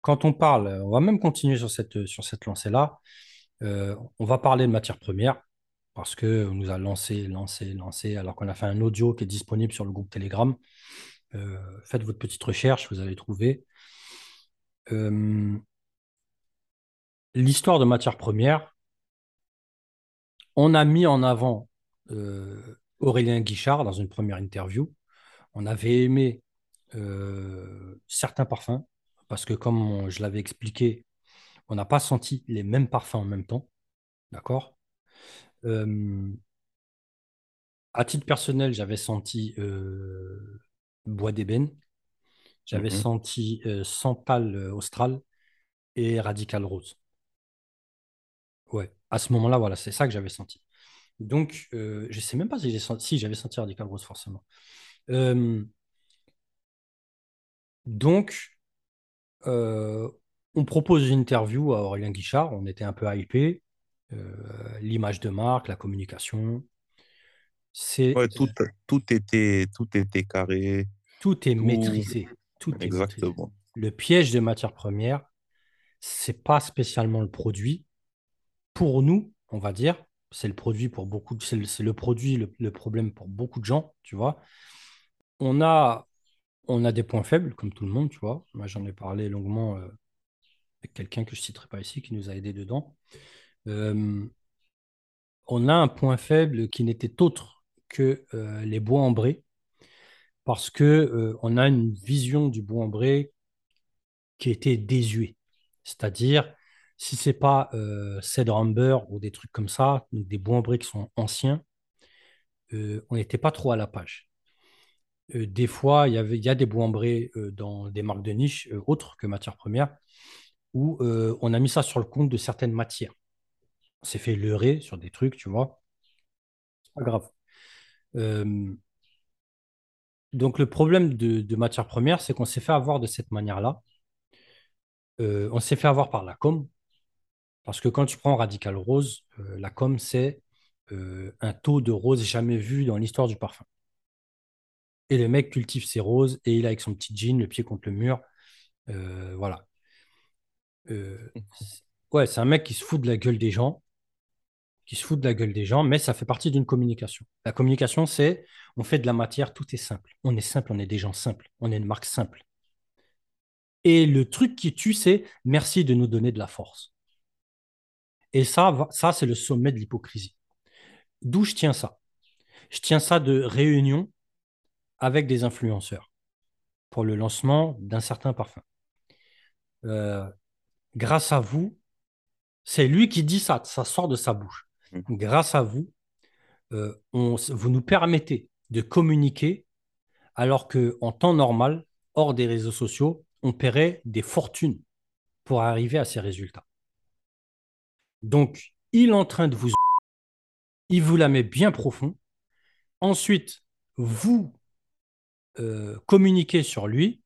Quand on parle, on va même continuer sur cette, lancée-là. Euh, on va parler de matière première parce qu'on nous a lancé, lancé, lancé, alors qu'on a fait un audio qui est disponible sur le groupe Telegram. Euh, faites votre petite recherche, vous allez trouver. L'histoire de matière première, on a mis en avant Aurélien Guichard, dans une première interview, on avait aimé euh, certains parfums, parce que comme je l'avais expliqué, on n'a pas senti les mêmes parfums en même temps. D'accord? Euh, À titre personnel, j'avais senti euh, Bois d'ébène, j'avais Mhm, senti Santal Austral et Radical Rose. Ouais, à ce moment-là, voilà, c'est ça que j'avais senti. Donc, je ne sais même pas si j'ai senti, si j'avais senti Radical Rose, forcément. Euh, donc, euh, on propose une interview à Aurélien Guichard. On était un peu hypé. Euh, l'image de marque, la communication. C'est Ouais, tout, tout était, tout était carré, tout est tout, maîtrisé. Tout est maîtrisé. exactement. Le piège des matières premières, c'est pas spécialement le produit. Pour nous, on va dire, c'est le produit pour beaucoup. C'est le, le produit, le, problème pour beaucoup de gens, tu vois. On a, on a des points faibles, comme tout le monde, tu vois. Moi, j'en ai parlé longuement euh, avec quelqu'un que je ne citerai pas ici, qui nous a aidés dedans. Euh, on a un point faible qui n'était autre que euh, les bois ambrés, parce que on a une vision du bois ambré qui était désuet. C'est-à-dire, si c'est pas euh, amber ou des trucs comme ça, donc des bois ambrés qui sont anciens, euh, on n'était pas trop à la page. Euh, des fois, il y il y a des bois ambrés euh, dans des marques de niche autres que matières premières, où on a mis ça sur le compte de certaines matières. On s'est fait leurrer sur des trucs, tu vois. Pas grave. Donc, le problème de, de matières premières, c'est qu'on s'est fait avoir de cette manière-là. On s'est fait avoir par la com, parce que quand tu prends Radical Rose, euh, la com, c'est euh, un taux de rose jamais vu dans l'histoire du parfum. Et le mec cultive ses roses et il a avec son petit jean, le pied contre le mur. Euh, voilà. Ouais, c'est un mec qui se fout de la gueule des gens, qui se fout de la gueule des gens, mais ça fait partie d'une communication. La communication, c'est on fait de la matière, tout est simple. On est simple, on est des gens simples, on est une marque simple. Et le truc qui tue, c'est merci de nous donner de la force. Et ça, va- ça c'est le sommet de l'hypocrisie. D'où je tiens ça? Je tiens ça de réunion avec des influenceurs pour le lancement d'un certain parfum. Euh, grâce à vous, c'est lui qui dit ça, ça sort de sa bouche. Grâce à vous, euh, on, vous nous permettez de communiquer alors qu'en temps normal, hors des réseaux sociaux, on paierait des fortunes pour arriver à ces résultats. Donc, il est en train de vous... Il vous la met bien profond. Ensuite, vous euh, communiquez sur lui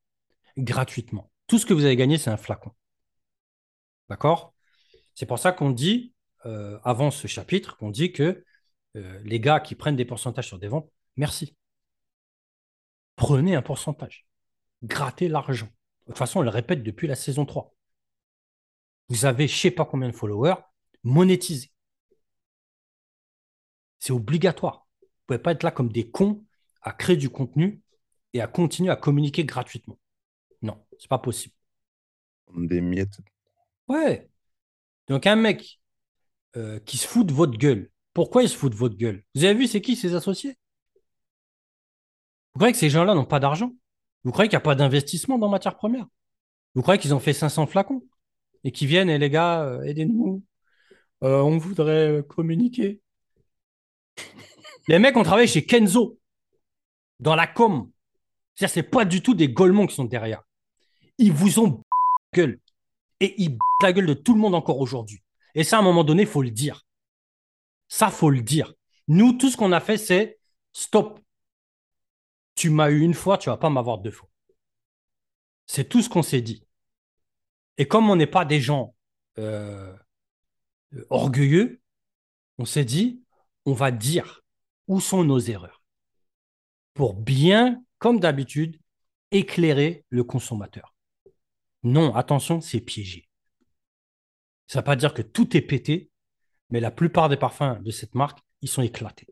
gratuitement. Tout ce que vous avez gagné, c'est un flacon. D'accord? C'est pour ça qu'on dit, euh, avant ce chapitre, qu'on dit que euh, les gars qui prennent des pourcentages sur des ventes, merci. Prenez un pourcentage. Grattez l'argent. De toute façon, on le répète depuis la saison 3. Vous avez je ne sais pas combien de followers, monétisez. C'est obligatoire. Vous ne pouvez pas être là comme des cons à créer du contenu et à continuer à communiquer gratuitement. Non, c'est pas possible. Des miettes. Ouais. Donc un mec euh, qui se fout de votre gueule. Pourquoi il se fout de votre gueule? Vous avez vu, c'est qui ses associés? Vous croyez que ces gens-là n'ont pas d'argent? Vous croyez qu'il n'y a pas d'investissement dans matières premières? Vous croyez qu'ils ont fait 500 flacons et qu'ils viennent et les gars, euh, aidez-nous. Euh, on voudrait euh, communiquer. [laughs] Les mecs ont travaillé chez Kenzo, dans la com. C'est-à-dire, c'est pas du tout des golemons qui sont derrière. Ils vous ont gueule. Et ils la gueule de tout le monde encore aujourd'hui. Et ça, à un moment donné, faut le dire. Ça, faut le dire. Nous, tout ce qu'on a fait, c'est stop. Tu m'as eu une fois, tu vas pas m'avoir deux fois. C'est tout ce qu'on s'est dit. Et comme on n'est pas des gens euh, orgueilleux, on s'est dit, on va dire où sont nos erreurs pour bien, comme d'habitude, éclairer le consommateur. Non, attention, c'est piégé. Ça ne veut pas dire que tout est pété, mais la plupart des parfums de cette marque, ils sont éclatés.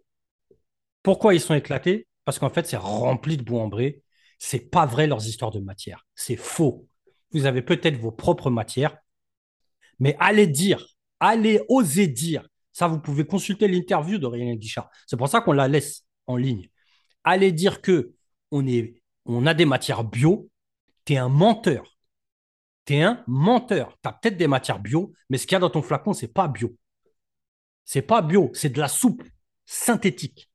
Pourquoi ils sont éclatés? Parce qu'en fait, c'est rempli de bois ambré. C'est pas vrai leurs histoires de matière. C'est faux. Vous avez peut-être vos propres matières, mais allez dire, allez oser dire. Ça, vous pouvez consulter l'interview de Rien Guichard. C'est pour ça qu'on la laisse en ligne. Aller dire que on, est, on a des matières bio, tu es un menteur. Tu es un menteur. Tu as peut-être des matières bio, mais ce qu'il y a dans ton flacon, c'est pas bio. C'est pas bio, c'est de la soupe synthétique.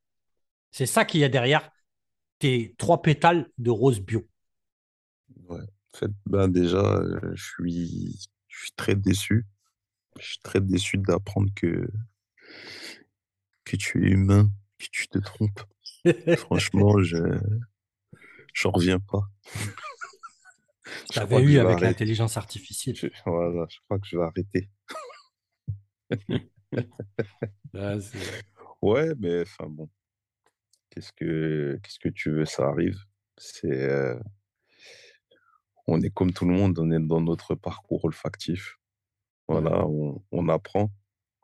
C'est ça qu'il y a derrière tes trois pétales de rose bio. Ouais. En fait, ben déjà, euh, je suis très déçu. Je suis très déçu d'apprendre que, que tu es humain, que tu te trompes. Franchement, [laughs] je j'en reviens pas. Tu avais eu avec l'intelligence artificielle. Je, voilà, je crois que je vais arrêter. [laughs] Ouais, mais enfin bon. Qu'est-ce que qu'est-ce que tu veux, ça arrive. C'est euh, on est comme tout le monde, on est dans notre parcours olfactif. Voilà, on, on apprend.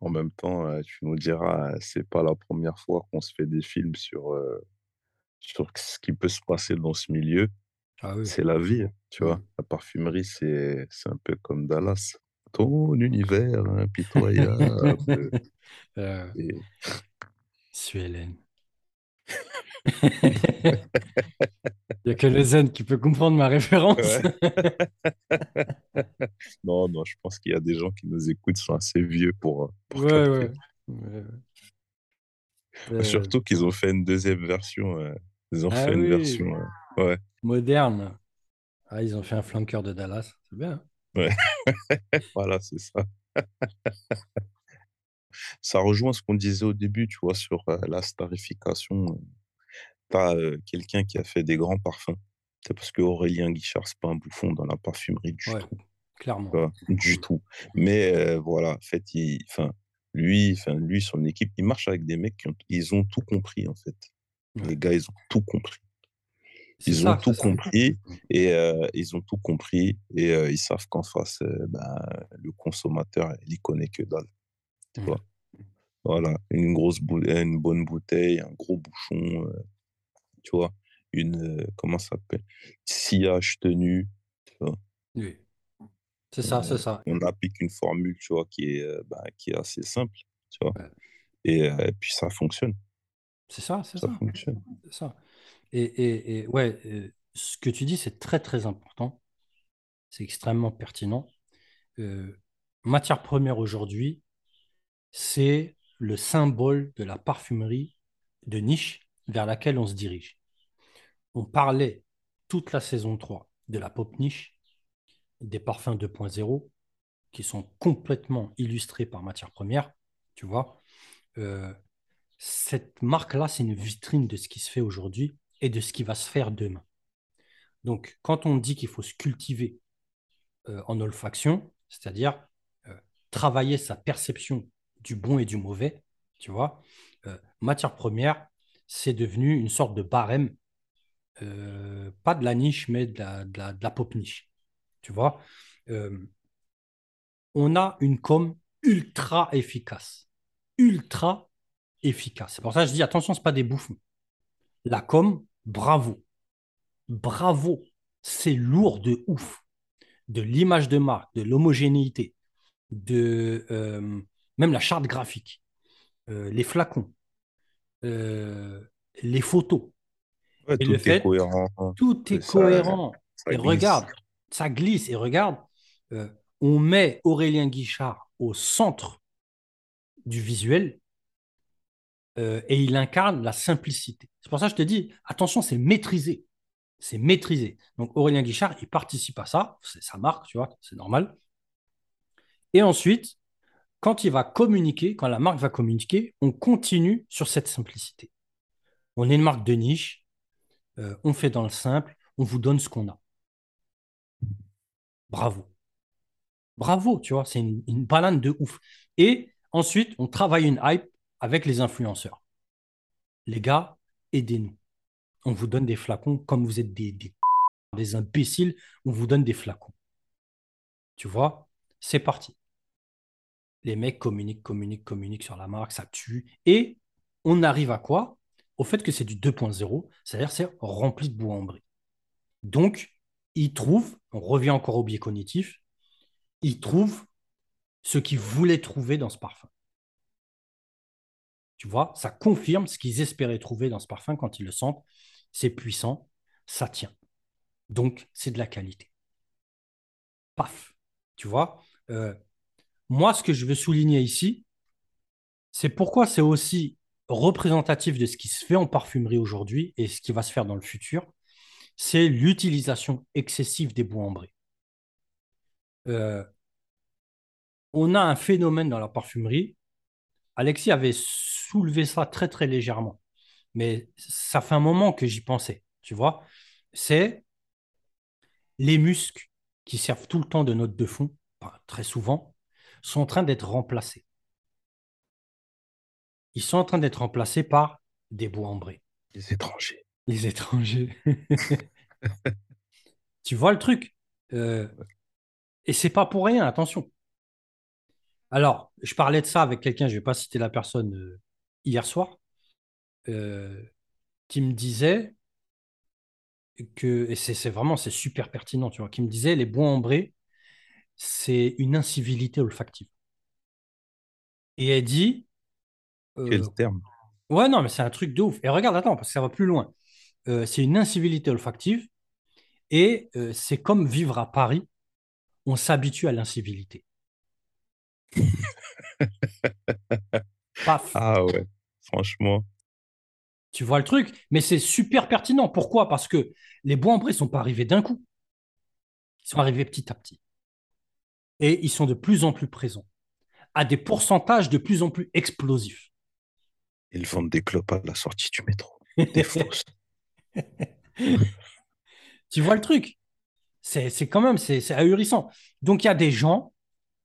En même temps, euh, tu nous diras, c'est pas la première fois qu'on se fait des films sur, euh, sur ce qui peut se passer dans ce milieu. Ah oui. C'est la vie, tu vois. Mm. La parfumerie, c'est c'est un peu comme Dallas. Ton univers impitoyable. [laughs] Euh, Et suis Hélène. [laughs] Il n'y a que le zen qui peut comprendre ma référence. ouais. [laughs] Non, non, je pense qu'il y a des gens qui nous écoutent, sont assez vieux pour, euh, pour Ouais, ouais. Euh, Surtout qu'ils ont fait une deuxième version. euh, Ils ont Ah fait une version. euh, Ouais. moderne. Ah, ils ont fait un flanqueur de Dallas. C'est bien. hein. [laughs] Voilà, c'est ça. Ça rejoint ce qu'on disait au début, tu vois, sur la starification. Tu as quelqu'un qui a fait des grands parfums. C'est parce que Aurélien Guichard, c'est pas un bouffon dans la parfumerie du Ouais, tout. clairement. du tout. Mais euh, voilà, en fait, il, enfin, lui, enfin, lui, son équipe, il marche avec des mecs qui ont, ils ont tout compris, en fait. Ouais. Les gars, ils ont tout compris. Ils ça, ont tout ça. compris et euh, ils ont tout compris et euh, ils savent qu'en face, ben, le consommateur, il connaît que dalle. Tu vois. Voilà, une grosse une bonne bouteille, un gros bouchon, tu vois, une, euh, comment ça s'appelle, sillage tenu, tu vois? Oui. C'est ça, c'est ça. on applique une formule, tu vois, qui est, ben, qui est assez simple, tu vois? Ouais. Et, et puis ça fonctionne, C'est ça, c'est ça ça. fonctionne. Ça. Et, et, et ouais, ce que tu dis, c'est très, très important. C'est extrêmement pertinent. Euh, matière première aujourd'hui, c'est le symbole de la parfumerie de niche vers laquelle on se dirige. On parlait toute la saison 3 de la pop niche, des parfums 2.0 qui sont complètement illustrés par matière première, tu vois. Euh, cette marque-là, c'est une vitrine de ce qui se fait aujourd'hui et de ce qui va se faire demain. Donc, quand on dit qu'il faut se cultiver euh, en olfaction, c'est-à-dire euh, travailler sa perception du bon et du mauvais, tu vois, matière première, c'est devenu une sorte de barème, euh, pas de la niche, mais de la, de pop niche, tu vois. Euh, on a une com ultra efficace, ultra efficace. C'est pour ça que je dis attention, ce pas des bouffons. La com, bravo, bravo, c'est lourd de ouf, de l'image de marque, de l'homogénéité, de euh, même la charte graphique, les flacons, euh, les photos. Ouais, Et tout le est fait, cohérent, tout est ça, cohérent. ça Et regarde, ça glisse. Et regarde, euh, on met Aurélien Guichard au centre du visuel euh, et il incarne la simplicité. C'est pour ça que je te dis, attention, c'est maîtrisé. C'est maîtrisé. Donc Aurélien Guichard, il participe à ça. C'est sa marque, tu vois, c'est normal. Et ensuite, quand il va communiquer, quand la marque va communiquer, on continue sur cette simplicité. On est une marque de niche, euh, on fait dans le simple, on vous donne ce qu'on a. Bravo. Bravo, tu vois, c'est une, une banane de ouf. Et ensuite, on travaille une hype avec les influenceurs. Les gars, aidez-nous. On vous donne des flacons comme vous êtes des, des, [laughs] des imbéciles, on vous donne des flacons. Tu vois, c'est parti. Les mecs communiquent, communiquent, communiquent sur la marque, ça tue. Et on arrive à quoi? Au fait que c'est du 2.0, c'est-à-dire c'est rempli de bois en bris. Donc, ils trouvent, on revient encore au biais cognitif, ils trouvent ce qu'ils voulaient trouver dans ce parfum. Tu vois, ça confirme ce qu'ils espéraient trouver dans ce parfum quand ils le sentent. C'est puissant, ça tient. Donc, c'est de la qualité. Paf. Tu vois, euh, moi, ce que je veux souligner ici, c'est pourquoi c'est aussi représentatif de ce qui se fait en parfumerie aujourd'hui et ce qui va se faire dans le futur, c'est l'utilisation excessive des bois ambrés. Euh, on a un phénomène dans la parfumerie. Alexis avait soulevé ça très très légèrement, mais ça fait un moment que j'y pensais, tu vois. C'est les muscles qui servent tout le temps de note de fond, très souvent, sont en train d'être remplacés. Ils sont en train d'être remplacés par des bois ambrés. Les étrangers. Les étrangers. [laughs] tu vois le truc euh, Et c'est pas pour rien, attention. Alors, je parlais de ça avec quelqu'un, je ne vais pas citer la personne euh, hier soir, euh, qui me disait que, et c'est vraiment, c'est super pertinent, tu vois, qui me disait les bois ambrés, c'est une incivilité olfactive. Et elle dit. Quel terme? Ouais, non, mais c'est un truc de ouf. Et regarde, attends, parce que ça va plus loin. Euh, c'est une incivilité olfactive et euh, c'est comme vivre à Paris. On s'habitue à l'incivilité. [laughs] Paf. Ah ouais, franchement. Tu vois le truc Mais c'est super pertinent. Pourquoi? Parce que les bois en ne sont pas arrivés d'un coup. Ils sont arrivés petit à petit. Et ils sont de plus en plus présents, à des pourcentages de plus en plus explosifs. Ils vendent des clopes à la sortie du métro. Des fausses. [laughs] tu vois le truc? C'est, quand même, c'est, ahurissant. Donc, il y a des gens,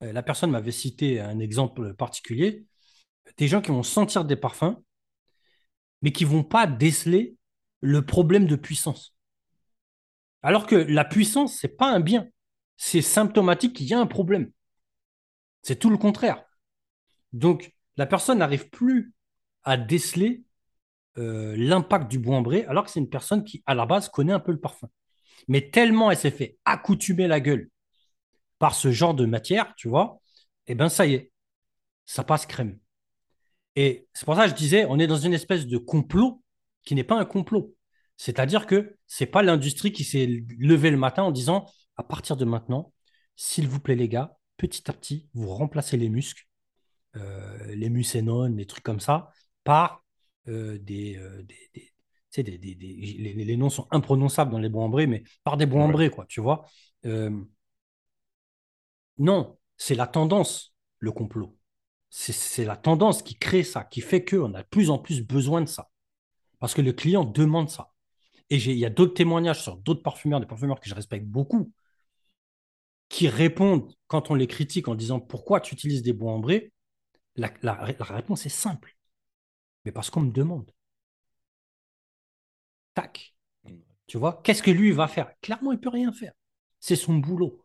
euh, la personne m'avait cité un exemple particulier, des gens qui vont sentir des parfums, mais qui vont pas déceler le problème de puissance. Alors que la puissance, c'est pas un bien. C'est symptomatique qu'il y a un problème. C'est tout le contraire. Donc, la personne n'arrive plus à déceler euh, l'impact du bois ambré, alors que c'est une personne qui, à la base, connaît un peu le parfum. Mais tellement elle s'est fait accoutumer la gueule par ce genre de matière, tu vois, eh bien, ça y est, ça passe crème. Et c'est pour ça que je disais, on est dans une espèce de complot qui n'est pas un complot. C'est-à-dire que c'est pas l'industrie qui s'est levée le matin en disant, à partir de maintenant, s'il vous plaît les gars, petit à petit, vous remplacez les muscles, euh, les mucénones, les trucs comme ça, par euh, des, euh, des, des, des, les, noms sont imprononçables dans les bois ambrés, mais par des bois ambrés, quoi, tu vois. Euh, non, c'est la tendance, le complot. C'est la tendance qui crée ça, qui fait qu'on a de plus en plus besoin de ça. Parce que le client demande ça. Et il y a d'autres témoignages sur d'autres parfumeurs, des parfumeurs que je respecte beaucoup, qui répondent quand on les critique en disant pourquoi tu utilises des bois ambrés. la réponse est simple mais parce qu'on me demande. Tac. Tu vois, qu'est-ce que lui va faire? Clairement, il peut rien faire. C'est son boulot.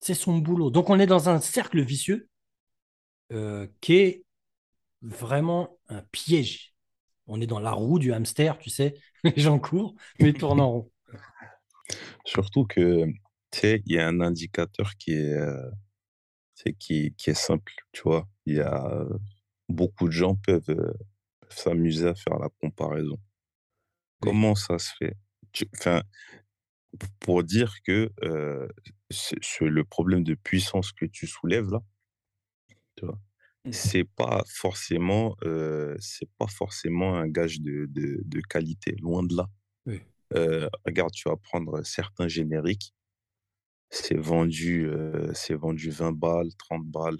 C'est son boulot. Donc, on est dans un cercle vicieux euh, qui est vraiment un piège. On est dans la roue du hamster, tu sais. [laughs] Les gens courent, mais tournent en rond. Surtout que, tu sais, il y a un indicateur qui est, euh, qui, qui est simple, tu vois. Il y a beaucoup de gens peuvent, euh, s'amuser à faire la comparaison. Comment ça se fait? Enfin, pour dire que le problème de puissance que tu soulèves là, tu vois, mmh. c'est pas forcément euh, c'est pas forcément un gage de, de, qualité loin de là regarde tu vas prendre certains génériques c'est vendu c'est vendu 20 balles 30 balles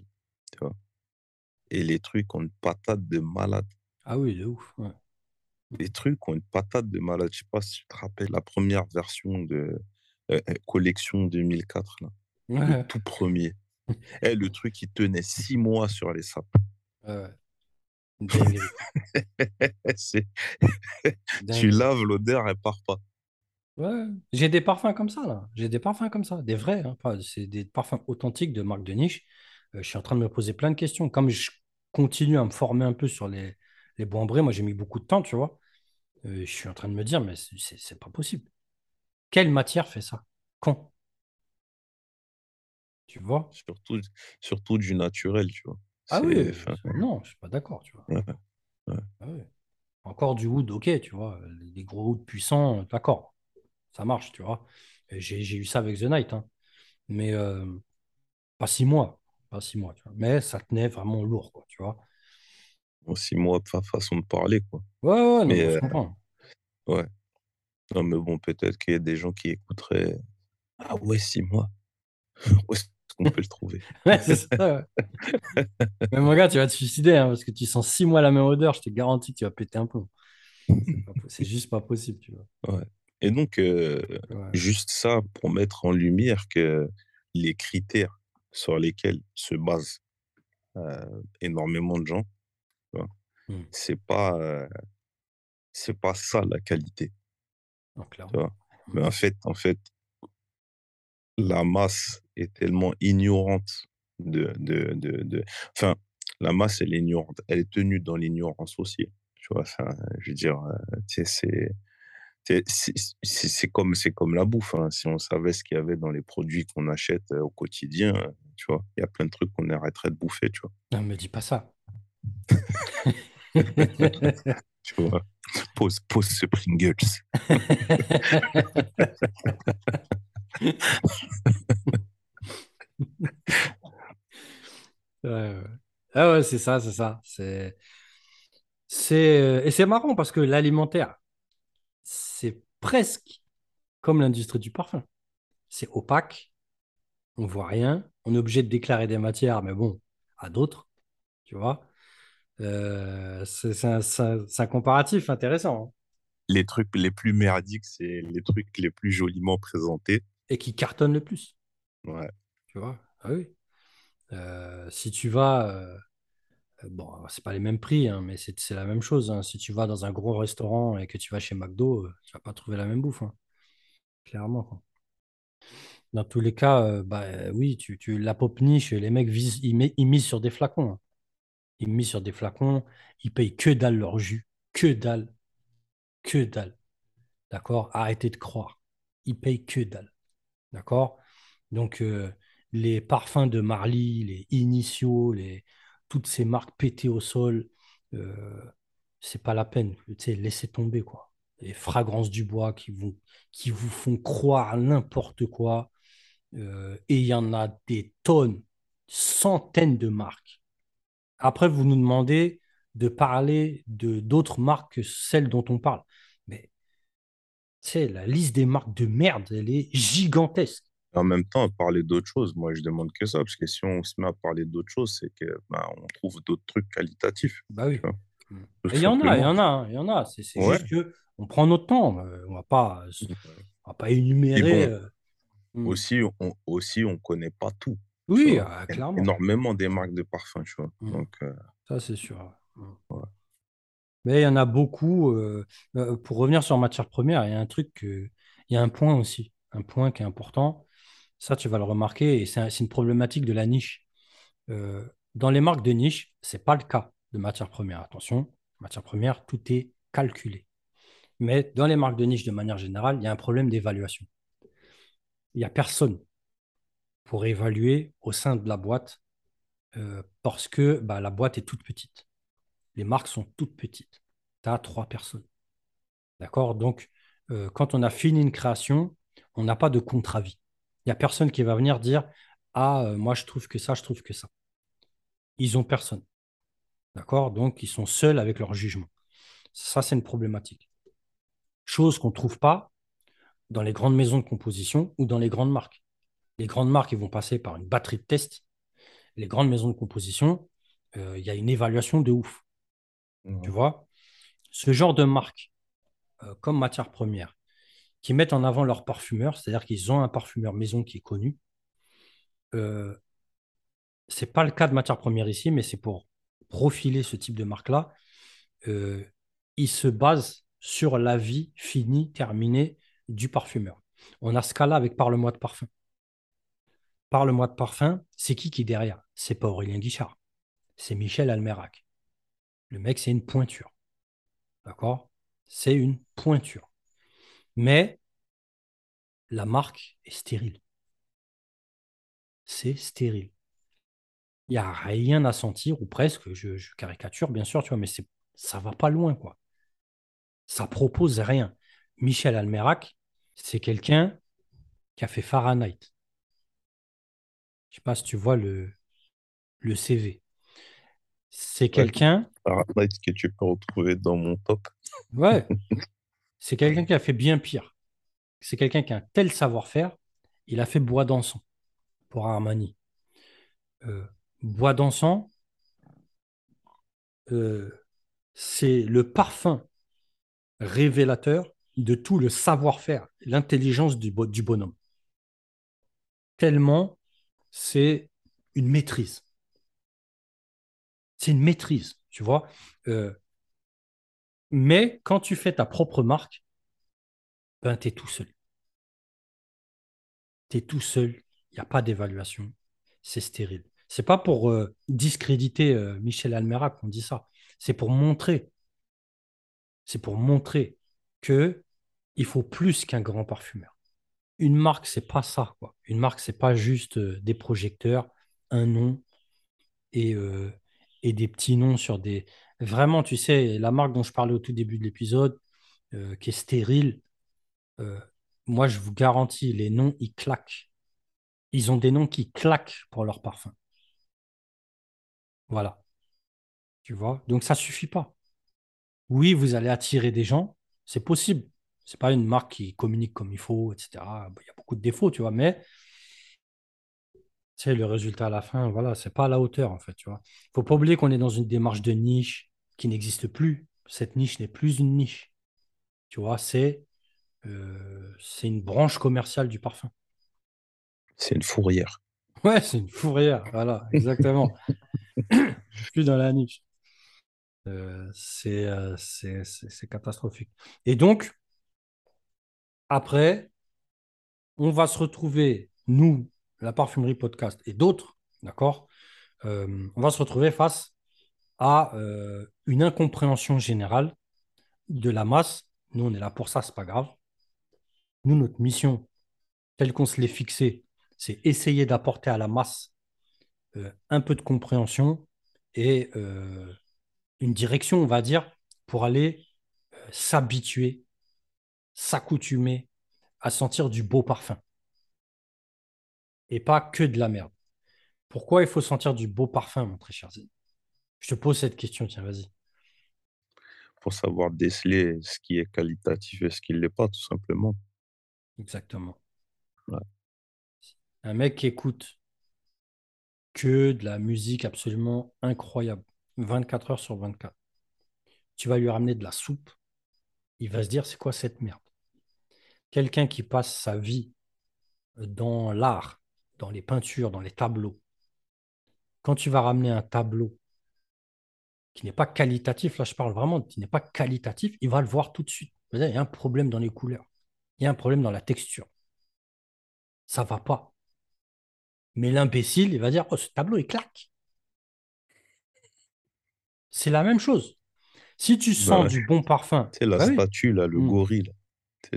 tu vois? Et les trucs ont une patate de malade. Ah oui, de ouf. Les trucs ont une patate de malade. Je sais pas si tu te rappelles la première version de euh, euh, collection 2004, là. le tout premier. Et [laughs] eh, le truc, il tenait six mois sur les sapes. Ouais. [laughs] [laughs] tu laves l'odeur, elle part pas. Ouais, j'ai des parfums comme ça, là. J'ai des parfums comme ça, des vrais. Hein. C'est des parfums authentiques de marque de niche. Euh, je suis en train de me poser plein de questions. Comme je continue à me former un peu sur les, les bois moi j'ai mis beaucoup de temps, tu vois. Euh, je suis en train de me dire, mais c'est pas possible. Quelle matière fait ça? Quand? Tu vois? Surtout, surtout du naturel, tu vois. Ah oui, non, je suis pas d'accord, tu vois. Ah ouais. Encore du wood, ok, tu vois. Des gros woods puissants, d'accord. Ça marche, tu vois. J'ai eu ça avec The Night. hein. Mais euh, pas six mois. Pas six mois, tu vois. Mais ça tenait vraiment lourd, quoi, tu vois. Aussi, moi, fa- façon de parler, quoi. Ouais, ouais, non, Mais mais je euh, comprends. ouais. Non, mais bon, peut-être qu'il y a des gens qui écouteraient. Ah ouais, six mois. [laughs] Où est-ce qu'on peut le trouver? [laughs] Ouais, c'est ça, ouais. [laughs] Mais mon gars, tu vas te suicider, hein, parce que tu sens six mois la même odeur, je te garantis que tu vas péter un plomb. Pas c'est juste pas possible, tu vois. Ouais. Et donc, euh, Ouais. juste ça pour mettre en lumière que les critères sur lesquels se basent euh, énormément de gens, Hmm. c'est pas, euh, c'est pas ça la qualité, vois? Mais en fait, en fait, la masse est tellement ignorante de, de, de, de... Enfin, la masse, elle est ignorante. Elle est tenue dans l'ignorance aussi. Tu vois, enfin, je veux dire, c'est... C'est comme, c'est comme la bouffe. hein. Si on savait ce qu'il y avait dans les produits qu'on achète euh, au quotidien, euh, tu vois, il y a plein de trucs qu'on arrêterait de bouffer, tu vois. Non, me dis pas ça. [laughs] Tu vois. Pose, pose ce Pringles. [laughs] Ah ouais, c'est ça, c'est ça. C'est, c'est, euh, et c'est marrant parce que l'alimentaire, presque comme l'industrie du parfum. C'est opaque, on voit rien, on est obligé de déclarer des matières, mais bon, à d'autres, tu vois. Euh, c'est c'est un, comparatif intéressant hein, Les trucs les plus merdiques, c'est les trucs les plus joliment présentés. et qui cartonne le plus, Ouais. tu vois. Ah oui. Euh, si tu vas, euh, bon, c'est pas les mêmes prix, hein, mais c'est la même chose. hein. Si tu vas dans un gros restaurant et que tu vas chez McDo, euh, tu vas pas trouver la même bouffe, hein, clairement. Dans tous les cas, euh, bah, euh, oui, tu, tu, la pop niche, les mecs visent, ils, met- misent sur des flacons. Ils misent sur des flacons, ils payent que dalle leur jus, que dalle, que dalle. D'accord? Arrêtez de croire. Ils payent que dalle. D'accord? Donc, euh, les parfums de Marly, les Initio, les, toutes ces marques pétées au sol, euh, c'est pas la peine. Laissez tomber, quoi. Les fragrances du bois qui vous, font croire n'importe quoi. Euh, et il y en a des tonnes, centaines de marques. Après, vous nous demandez de parler de d'autres marques que celles dont on parle. Mais la liste des marques de merde, elle est gigantesque. En même temps, parler d'autres choses, moi, je demande que ça, parce que si on se met à parler d'autres choses, c'est que bah, on trouve d'autres trucs qualitatifs, Bah oui. Et il y en a, il y en a, il y en a. C'est Ouais. juste que on prend notre temps. euh, on va pas, on va pas énumérer. bon, euh, hmm. aussi, on, aussi, on connaît pas tout, Oui, vois. euh, Il y a clairement. énormément des marques de parfums, tu vois. Hmm. Donc, euh, Ça, c'est sûr. Ouais. Mais il y en a beaucoup. pour revenir sur matière première, il y a un truc, il y a un point aussi, un point qui est important. Ça, tu vas le remarquer, et c'est un- c'est une problématique de la niche. Euh, dans les marques de niche, c'est pas le cas de matière première. Attention, matière première, tout est calculé. Mais dans les marques de niche, de manière générale, il y a un problème d'évaluation. Il n'y a personne pour évaluer au sein de la boîte euh, parce que bah, la boîte est toute petite. Les marques sont toutes petites. Tu as trois personnes. D'accord? Donc, euh, quand on a fini une création, on n'a pas de contre-avis. Il n'y a personne qui va venir dire Ah, euh, moi, je trouve que ça, je trouve que ça. Ils ont personne. D'accord? Donc, ils sont seuls avec leur jugement. Ça, c'est une problématique. Chose qu'on ne trouve pas dans les grandes maisons de composition ou dans les grandes marques. Les grandes marques, ils vont passer par une batterie de tests. Les grandes maisons de composition, euh, il y a une évaluation de ouf. Tu Ouais. vois? Ce genre de marque, euh, comme matière première, qui mettent en avant leur parfumeur, c'est-à-dire qu'ils ont un parfumeur maison qui est connu. Euh, ce n'est pas le cas de matière première ici, mais c'est pour profiler ce type de marque-là. Euh, ils se basent sur l'avis fini, terminé du parfumeur. On a ce cas-là avec Parle-moi de parfum. Parle-moi de parfum, c'est qui qui est derrière? C'est pas Aurélien Guichard, c'est Michel Almerac. Le mec, c'est une pointure. D'accord? C'est une pointure. Mais la marque est stérile. C'est stérile. Il n'y a rien à sentir, ou presque, je, je caricature bien sûr, tu vois, mais c'est ça va pas loin, quoi. Ça propose rien. Michel Almerac, c'est quelqu'un qui a fait Fahrenheit. Je sais pas si tu vois le, le CV. C'est quelqu'un. Fahrenheit que tu peux retrouver dans mon top. Ouais. [laughs] c'est quelqu'un qui a fait bien pire. C'est quelqu'un qui a un tel savoir-faire. Il a fait Bois d'Anson pour Armani. Euh, Bois d'Anson, euh, c'est le parfum révélateur de tout le savoir-faire, l'intelligence du, du bonhomme. Tellement c'est une maîtrise. C'est une maîtrise, tu vois. Euh, mais quand tu fais ta propre marque, ben, tu es tout seul. Tu es tout seul, il n'y a pas d'évaluation, c'est stérile. C'est pas pour euh, discréditer euh, Michel Almera qu'on dit ça. C'est pour montrer. C'est pour montrer que il faut plus qu'un grand parfumeur. Une marque, c'est pas ça. Une marque, c'est pas juste euh, des projecteurs, un nom et, et des petits noms sur des. Vraiment, tu sais, la marque dont je parlais au tout début de l'épisode, qui est stérile, moi, je vous garantis, les noms, ils claquent. Ils ont des noms qui claquent pour leur parfum. Voilà. Tu vois? Donc, ça ne suffit pas. Oui, vous allez attirer des gens, c'est possible. Ce n'est pas une marque qui communique comme il faut, etc. Il y a beaucoup de défauts, tu vois, mais c'est le résultat à la fin, voilà, c'est pas à la hauteur, en fait, tu vois. Faut pas oublier qu'on est dans une démarche de niche qui n'existe plus. Cette niche n'est plus une niche. Tu vois, c'est euh, c'est une branche commerciale du parfum. C'est une fourrière. Ouais, c'est une fourrière, voilà, [laughs] exactement. plus dans la niche. Euh, euh, c'est catastrophique. Et donc, après, on va se retrouver, nous, la parfumerie podcast et d'autres, d'accord On va se retrouver face à une incompréhension générale de la masse. Nous, on est là pour ça, c'est pas grave. Nous, notre mission, telle qu'on se l'est fixée, c'est essayer d'apporter à la masse euh, un peu de compréhension et euh, une direction, on va dire, pour aller euh, s'habituer, s'accoutumer à sentir du beau parfum. Et pas que de la merde. Pourquoi il faut sentir du beau parfum, mon très cher Zen Je te pose cette question, tiens, vas-y. Pour savoir déceler ce qui est qualitatif et ce qui ne l'est pas, tout simplement. Exactement. Un mec qui écoute que de la musique absolument incroyable, 24 heures sur 24. Tu vas lui ramener de la soupe, il va se dire c'est quoi cette merde? Quelqu'un qui passe sa vie dans l'art, dans les peintures, dans les tableaux. Quand tu vas ramener un tableau qui n'est pas qualitatif, là je parle vraiment qui n'est pas qualitatif, il va le voir tout de suite. Il y a un problème dans les couleurs il y a un problème dans la texture. Ça va pas. Mais l'imbécile, il va dire, oh, ce tableau, il claque. C'est la même chose. Si tu sens bah, du bon parfum. C'est la bah statue, là, le hmm. gorille.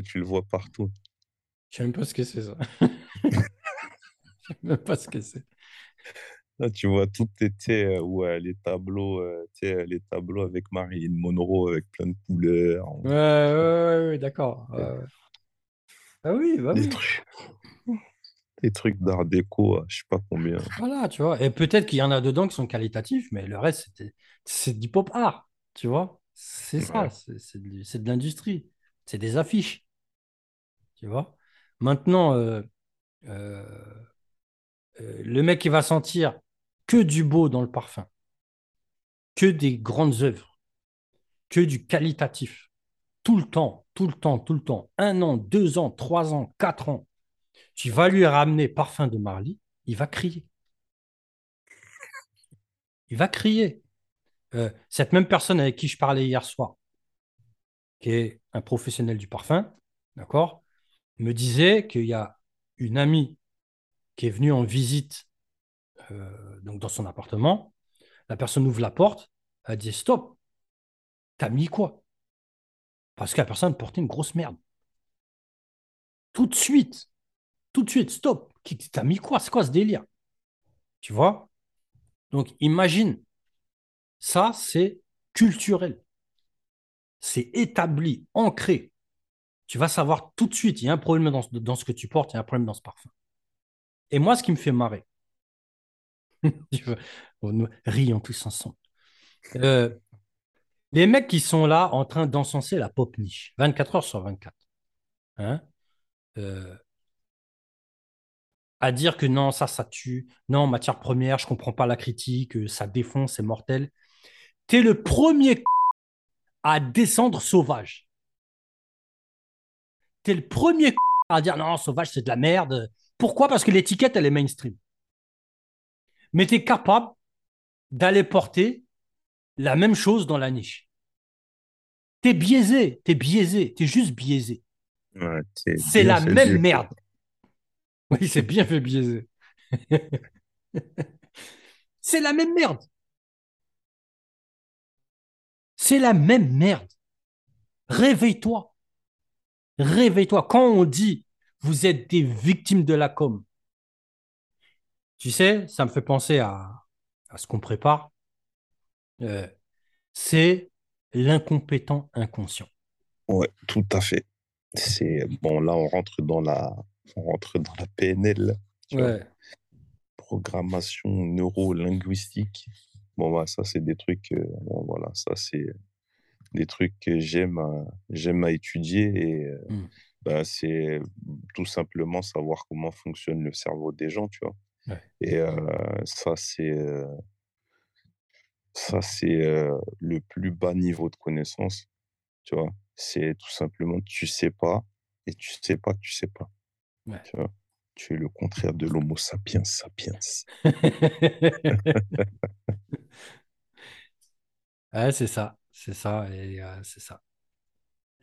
Tu le vois partout. Je sais même pas ce que c'est, ça. [laughs] [laughs] Je sais même pas ce que c'est. Là, tu vois tout était ouais, les tableaux, euh, les tableaux avec Marilyn Monroe avec plein de couleurs. Ouais, ouais, ouais, d'accord. Ah oui, bah des oui. trucs, des trucs d'art déco, je sais pas combien. Voilà, tu vois. Et peut-être qu'il y en a dedans qui sont qualitatifs, mais le reste, c'est du pop art, tu vois. C'est ça, c'est de, l'industrie. C'est des affiches, tu vois. Maintenant, euh, euh, le mec qui va sentir que du beau dans le parfum, que des grandes œuvres, que du qualitatif, tout le temps, tout le temps, tout le temps, un an, deux ans, trois ans, quatre ans, tu vas lui ramener parfum de Marly, il va crier. Il va crier. Euh, cette même personne avec qui je parlais hier soir, qui est un professionnel du parfum, d'accord, me disait qu'il y a une amie qui est venue en visite euh, donc dans son appartement. La personne ouvre la porte, elle dit Stop, t'as mis quoi? Parce que la personne portait une grosse merde. Tout de suite, tout de suite, stop. T'as mis quoi? C'est quoi ce délire? Tu vois? Donc imagine, ça c'est culturel. C'est établi, ancré. Tu vas savoir tout de suite, il y a un problème dans, dans ce que tu portes, il y a un problème dans ce parfum. Et moi, ce qui me fait marrer, [laughs] rions tous ensemble. Euh, les mecs qui sont là en train d'encenser la pop niche, 24 heures sur 24. Hein euh, à dire que non, ça, ça tue. Non, matière première, je comprends pas la critique, ça défonce, c'est mortel. Tu es le premier [laughs] à descendre sauvage. Tu es le premier [laughs] à dire non, sauvage, c'est de la merde. Pourquoi? Parce que l'étiquette, elle est mainstream. Mais tu es capable d'aller porter la même chose dans la niche. Tu es biaisé, tu es biaisé, tu es juste biaisé. c'est la même merde. Oui, c'est bien fait biaiser. [laughs] c'est la même merde. C'est la même merde. Réveille-toi. Réveille-toi. Quand on dit vous êtes des victimes de la com, tu sais, ça me fait penser à, ce qu'on prépare. Euh, c'est l'incompétent inconscient. Ouais, tout à fait. C'est bon, là, on rentre dans la, on rentre dans la PNL. Programmation neuro-linguistique. Bon, bah, ça, c'est des trucs, euh, bon, voilà, ça, c'est des trucs que j'aime à, j'aime à étudier et euh, mmh. bah, c'est tout simplement savoir comment fonctionne le cerveau des gens, tu vois. Et ça, c'est ça, c'est le plus bas niveau de connaissance, tu vois? C'est tout simplement, tu sais pas et tu sais pas que tu sais pas. Tu, vois, tu es le contraire de l'homo sapiens sapiens. [laughs] ouais, c'est ça, c'est ça, et euh, c'est ça.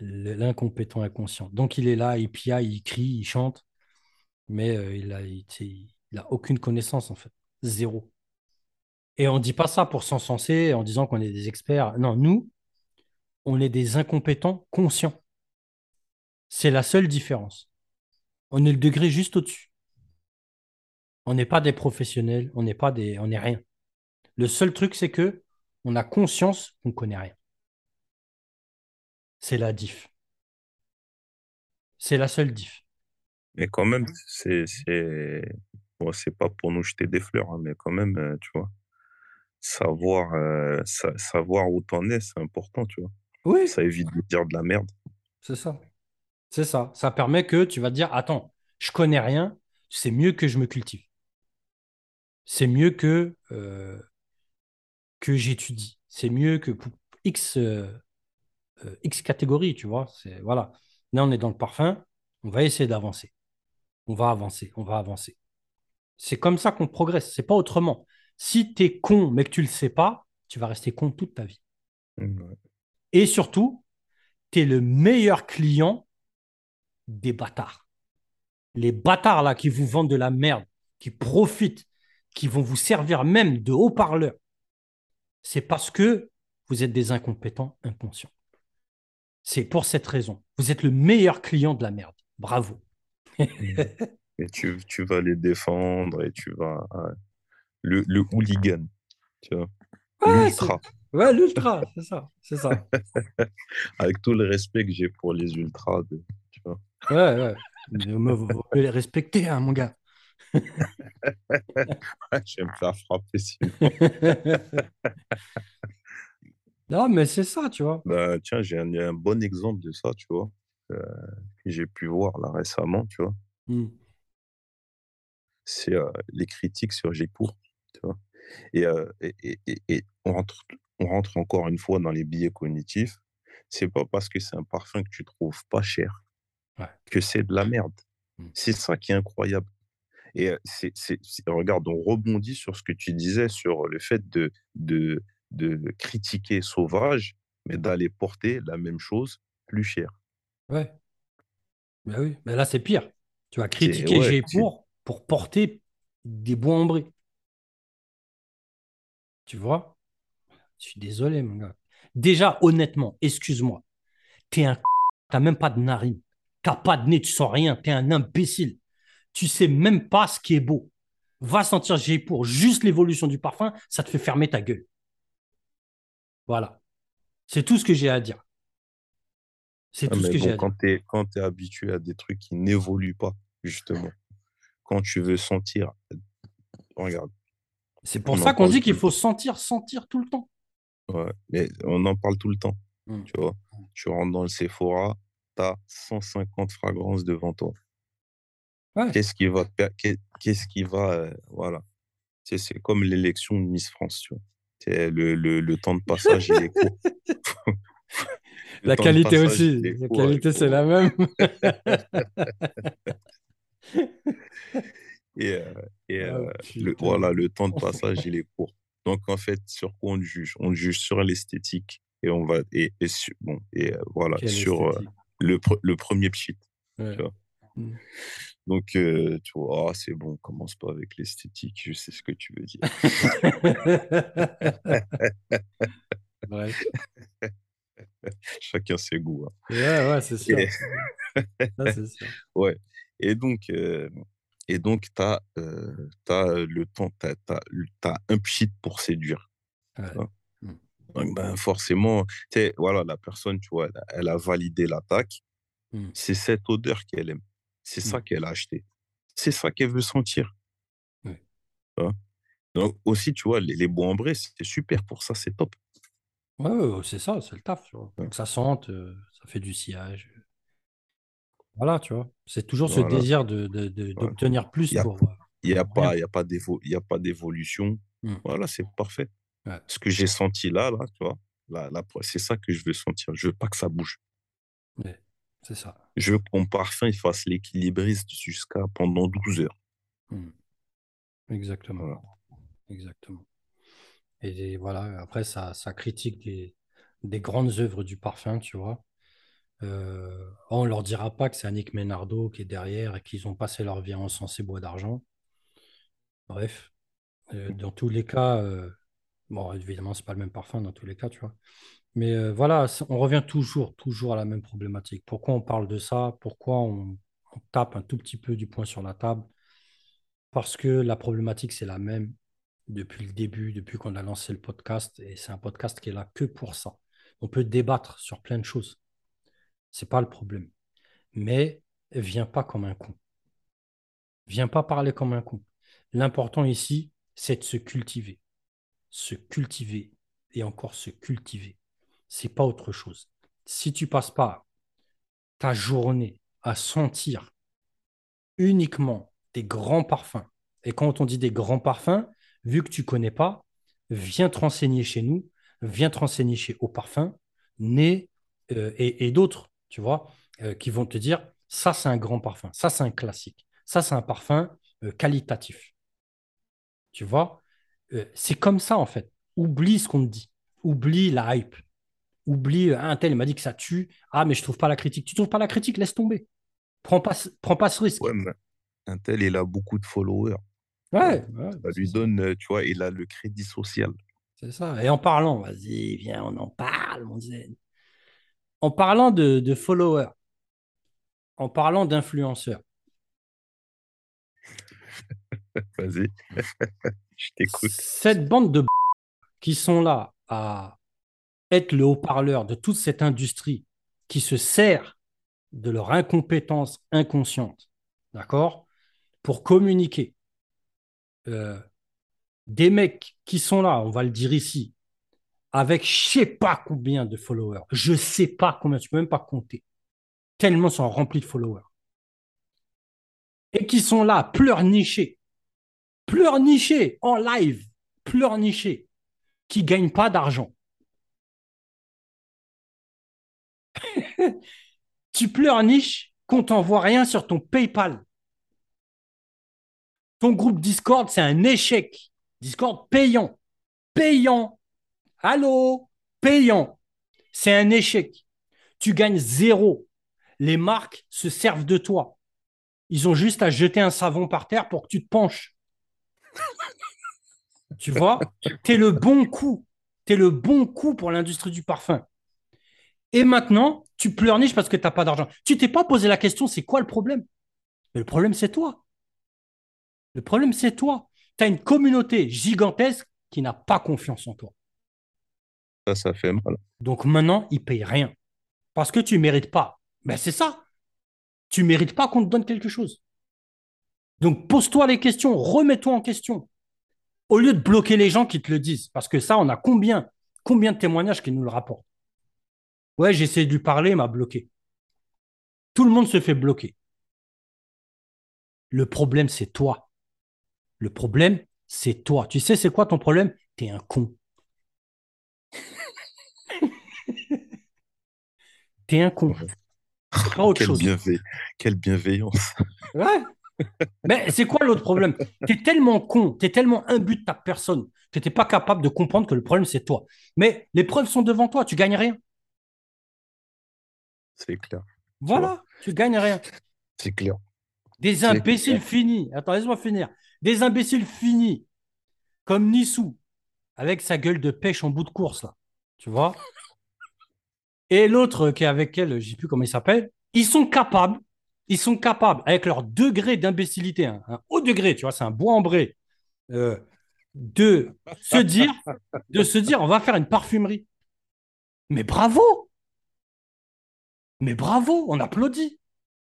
L'incompétent inconscient. Donc il est là, il pia, il crie, il chante, mais euh, il a, il, a aucune connaissance en fait, zéro. Et on ne dit pas ça pour s'encenser en disant qu'on est des experts. Non, nous, on est des incompétents conscients. C'est la seule différence. On est le degré juste au-dessus. On n'est pas des professionnels, on n'est pas des, on n'est rien. Le seul truc, c'est que on a conscience qu'on ne connaît rien. C'est la diff. C'est la seule diff. Mais quand même, c'est bon, c'est pas pour nous jeter des fleurs, hein, mais quand même, euh, tu vois, savoir euh, savoir où t'en es, c'est important, tu vois. Oui. Ça évite de dire de la merde. C'est ça. C'est ça. Ça permet que tu vas te dire, attends, je connais rien, c'est mieux que je me cultive. C'est mieux que, euh, que j'étudie. C'est mieux que pour X, euh, euh, X catégorie, tu vois. C'est, voilà. Là, on est dans le parfum, on va essayer d'avancer. On va avancer, on va avancer. C'est comme ça qu'on progresse, c'est pas autrement. Si tu es con mais que tu le sais pas, tu vas rester con toute ta vie. Et surtout, tu es le meilleur client des bâtards. Les bâtards là qui vous vendent de la merde, qui profitent, qui vont vous servir même de haut-parleur, c'est parce que vous êtes des incompétents inconscients. C'est pour cette raison. Vous êtes le meilleur client de la merde. Bravo. [laughs] et tu, tu, vas les défendre et tu vas. le, le hooligan, tu vois. l'ultra. Ouais, l'ultra, c'est ça. C'est ça. [laughs] Avec tout le respect que j'ai pour les ultras, tu vois. Ouais, ouais. Vous pouvez les respecter, hein, mon gars. [laughs] je vais me faire frapper sinon. [laughs] non, mais c'est ça, tu vois. Bah, tiens, j'ai un, un, bon exemple de ça, tu vois, euh, que j'ai pu voir là récemment, tu vois. Hmm. C'est les critiques sur Gécourt, tu vois? Et, et, et, et, on, rentre, on rentre encore une fois dans les billets cognitifs. C'est pas parce que c'est un parfum que tu trouves pas cher que c'est de la merde. Mmh. C'est ça qui est incroyable. Et c'est, regarde, on rebondit sur ce que tu disais sur le fait de, de, de critiquer Sauvage, mais d'aller porter la même chose plus cher. Ouais. Mais oui, mais là c'est pire. Tu vas critiquer ouais, pour pour porter des bois ambrés. Tu vois? Je suis désolé, mon gars. Déjà, honnêtement, excuse-moi, t'es un t'as même pas de narine. T'as pas de nez, tu sens rien, tu es un imbécile. Tu sais même pas ce qui est beau. Va sentir pour juste l'évolution du parfum, ça te fait fermer ta gueule. Voilà. C'est tout ce que j'ai à dire. C'est Ah, tout ce que j'ai à dire. quand es, quand tu habitué à des trucs qui n'évoluent pas, justement, quand tu veux sentir, regarde, C'est pour on ça qu'on dit qu'il faut sentir, sentir tout le temps. Ouais, mais on en parle tout le temps, Mm. tu vois. Tu rentres dans le Sephora, tu as 150 fragrances devant toi. Ouais. Qu'est-ce qui va, qu'est-ce qui va, euh, voilà. C'est comme l'élection de Miss France, tu vois. Le, le, le temps de passage, il est court. [laughs] La qualité passage, aussi. La qualité, c'est la même. [laughs] [laughs] [laughs] Et, euh, et, Ah, euh, le, voilà, le temps de [laughs] passage, il est court. Donc, en fait, sur quoi on juge? On juge sur l'esthétique. Et on va, et, et sur- bon, et euh, voilà, Quelle sur le, pre- le premier pchit. Ouais. tu vois. Mm. Donc, euh, tu vois, ah, c'est bon, commence pas avec l'esthétique, je sais ce que tu veux dire. [laughs] Bref. Chacun ses goûts. hein. Ouais, ouais, c'est sûr. Et- sûr. Ouais. Et donc, euh, et donc, tu as, le temps, tu as, un pchit pour séduire. Ouais. Donc, ben, forcément, voilà, la personne, tu vois, elle a, elle a validé l'attaque. Mm. C'est cette odeur qu'elle aime. C'est ça Mm. qu'elle a acheté. C'est ça qu'elle veut sentir. Ouais. Donc, aussi, tu vois, les, les bois ambrés, c'est super pour ça, c'est top. Ouais, c'est ça, c'est le taf. Tu vois? Ouais. Donc, ça sente, euh, ça fait du sillage. Voilà, tu vois. C'est toujours ce désir de, de- de- d'obtenir plus euh, Il n'y a, pour y a pas y a pas d'évolution. Mm. Voilà, c'est parfait. Ouais. Ce que j'ai senti là, là, tu vois, là, là, c'est ça que je veux sentir. Je veux pas que ça bouge. Ouais, c'est ça. Je veux que mon parfum il fasse l'équilibriste jusqu'à pendant 12 heures. Mm. Exactement. Voilà. Exactement. Et voilà, après, ça, ça critique des, des grandes œuvres du parfum, tu vois. Euh, on ne leur dira pas que c'est Annick Ménardo qui est derrière et qu'ils ont passé leur vie à encenser bois d'argent. Bref, euh, dans tous les cas, euh, bon, évidemment, c'est pas le même parfum dans tous les cas, tu vois. Mais voilà, on revient toujours, toujours à la même problématique. Pourquoi on parle de ça? Pourquoi on, on tape un tout petit peu du poing sur la table? Parce que la problématique, c'est la même depuis le début, depuis qu'on a lancé le podcast. Et c'est un podcast qui est là que pour ça. On peut débattre sur plein de choses. C'est pas le problème. Mais viens pas comme un con. Viens pas parler comme un con. L'important ici, c'est de se cultiver. Se cultiver et encore se cultiver. C'est pas autre chose. Si tu passes pas ta journée à sentir uniquement des grands parfums, et quand on dit des grands parfums, vu que tu connais pas, viens te renseigner chez nous, viens te renseigner chez Au Parfum, Né euh, et, et d'autres, tu vois, euh, qui vont te dire ça c'est un grand parfum, ça c'est un classique, ça c'est un parfum euh, qualitatif. Tu vois, Euh, c'est comme ça en fait. Oublie ce qu'on te dit, oublie la hype, oublie un tel il m'a dit que ça tue, ah mais je trouve pas la critique. Tu trouves pas la critique, laisse tomber. Prends pas, ce- prends pas ce risque. Ouais, mais un tel, il a beaucoup de followers. Ouais, ouais, Ça lui donne, tu vois, il a le crédit social. C'est ça. Et en parlant, vas-y, viens, on en parle, mon zen. En parlant de, de followers, en parlant d'influenceurs, [laughs] Vas-y, [laughs] je t'écoute. cette bande de b- qui sont là à être le haut-parleur de toute cette industrie qui se sert de leur incompétence inconsciente, d'accord, pour communiquer. Euh, des mecs qui sont là, on va le dire ici, avec je sais pas combien de followers, je sais pas combien, tu peux même pas compter, tellement sont remplis de followers, et qui sont là, pleurnichés, pleurnichés en live, pleurnichés, qui gagnent pas d'argent. [laughs] tu pleurniches qu'on t'envoie rien sur ton PayPal. Ton groupe Discord, c'est un échec. Discord payant. Payant. Allô? Payant. C'est un échec. Tu gagnes zéro. Les marques se servent de toi. Ils ont juste à jeter un savon par terre pour que tu te penches. tu vois? Tu es le bon coup. Tu es le bon coup pour l'industrie du parfum. Et maintenant, tu pleurniches parce que tu n'as pas d'argent. Tu t'es pas posé la question, c'est quoi le problème? Mais le problème, c'est toi. Le problème, c'est toi. Tu as une communauté gigantesque qui n'a pas confiance en toi. Ça, fait mal. Donc maintenant, ils payent rien. Parce que tu ne mérites pas. Ben, c'est ça. Tu ne mérites pas qu'on te donne quelque chose. Donc, pose-toi les questions, remets-toi en question. Au lieu de bloquer les gens qui te le disent. Parce que ça, on a combien, combien de témoignages qui nous le rapportent? Ouais, j'ai essayé de lui parler, il m'a bloqué. Tout le monde se fait bloquer. Le problème, c'est toi. Le problème, c'est toi. Tu sais, c'est quoi ton problème? T'es un con. T'es un con. Pas autre chose. Quelle bienveillance. Ouais. Mais c'est quoi l'autre problème? T'es tellement con, t'es tellement imbu de ta personne que t'es pas capable de comprendre que le problème, c'est toi. Mais les preuves sont devant toi, tu gagnes rien. C'est clair. Voilà, tu, gagnes rien. C'est clair. Des imbéciles finis. Attends, laisse-moi finir. Des imbéciles finis, comme Nissou, avec sa gueule de pêche en bout de course, là. Tu vois? Et l'autre qui est avec elle, je ne sais plus comment il s'appelle, ils sont capables, ils sont capables, avec leur degré d'imbécilité, hein, un haut degré, tu vois, c'est un bois ambré, euh, de se dire, de se dire, on va faire une parfumerie. Mais bravo Mais bravo, on applaudit.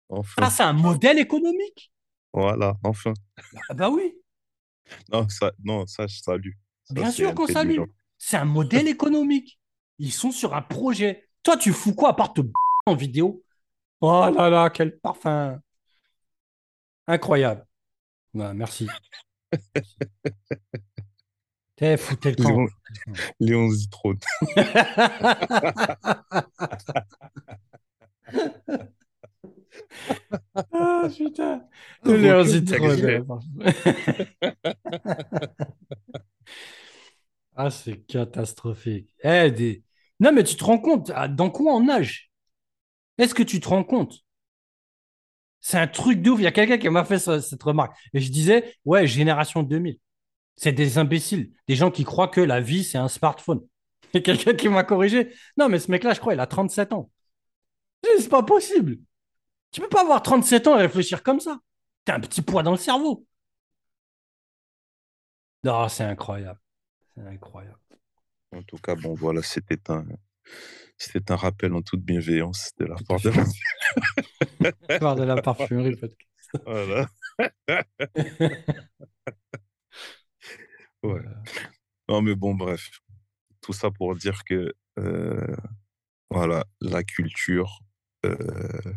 Enfin. Ah, c'est un modèle économique. Voilà, enfin. Ah bah oui. Non, ça, non, ça je salue. Bien sûr qu'on salue. C'est un modèle économique. Ils sont sur un projet. Toi, tu fous quoi à part te en vidéo? Oh là là, quel parfum. Incroyable. Bah, merci. [laughs] T'es foutu le camp. Léon, Léon [laughs] ah putain. Léon Zitrone. [laughs] ah, c'est catastrophique. Eh, des... Non, mais tu te rends compte, ah, dans quoi on nage? Est-ce que tu te rends compte? C'est un truc de ouf. Il y a quelqu'un qui m'a fait cette remarque. Et je disais, ouais, génération 2000. C'est des imbéciles, des gens qui croient que la vie, c'est un smartphone. A quelqu'un qui m'a corrigé. Non, mais ce mec-là, je crois, il a 37 ans. C'est pas possible. Tu peux pas avoir 37 ans et réfléchir comme ça. T'as un petit poids dans le cerveau. Non, c'est incroyable. C'est incroyable. En tout cas, bon, voilà, c'était un, c'était un rappel en toute bienveillance de la part de la, de la parfumerie podcast. [laughs] Voilà. [laughs] ouais. Non, mais bon, bref. Tout ça pour dire que, euh, voilà, la culture, euh,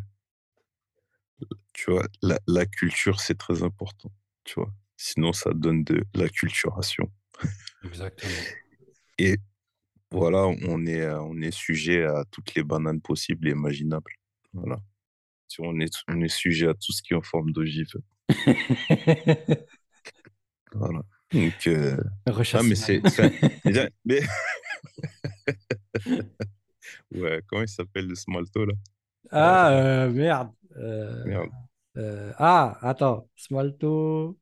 tu vois, la, la culture, c'est très important, tu vois. Sinon, ça donne de l'acculturation. Exactement. Et voilà, on est, on est sujet à toutes les bananes possibles et imaginables. Voilà. On est, on est sujet à tout ce qui est en forme d'ogive. voilà. Donc, euh... ah, mais c'est. mais... [laughs] ouais, comment il s'appelle le smalto là? Ah, euh, merde. Euh, merde. Euh, ah, attends, Smalto.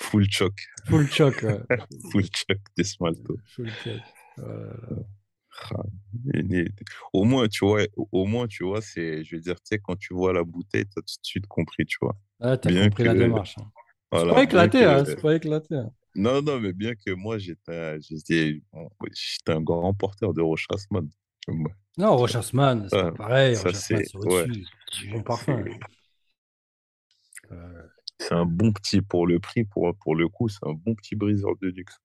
Full choc. Full choc, ouais. [laughs] Full choc des Smalto. Full choc. Ah, au moins, tu vois, au moins, tu vois, c'est, je veux dire, tu sais, quand tu vois la bouteille, tu as tout de suite compris, tu vois. Ah, t'as compris la démarche. Hein. c'est pas éclaté, hein, c'est pas éclaté. Hein. Non, non, mais bien que moi, j'étais, j'étais, j'étais un grand porteur de Rochasman. Non, Rochasman, c'est pareil. Ça, c'est. Bon parfum. C'est un bon petit, pour le prix, pour, pour le coup, c'est un bon petit briseur de luxe.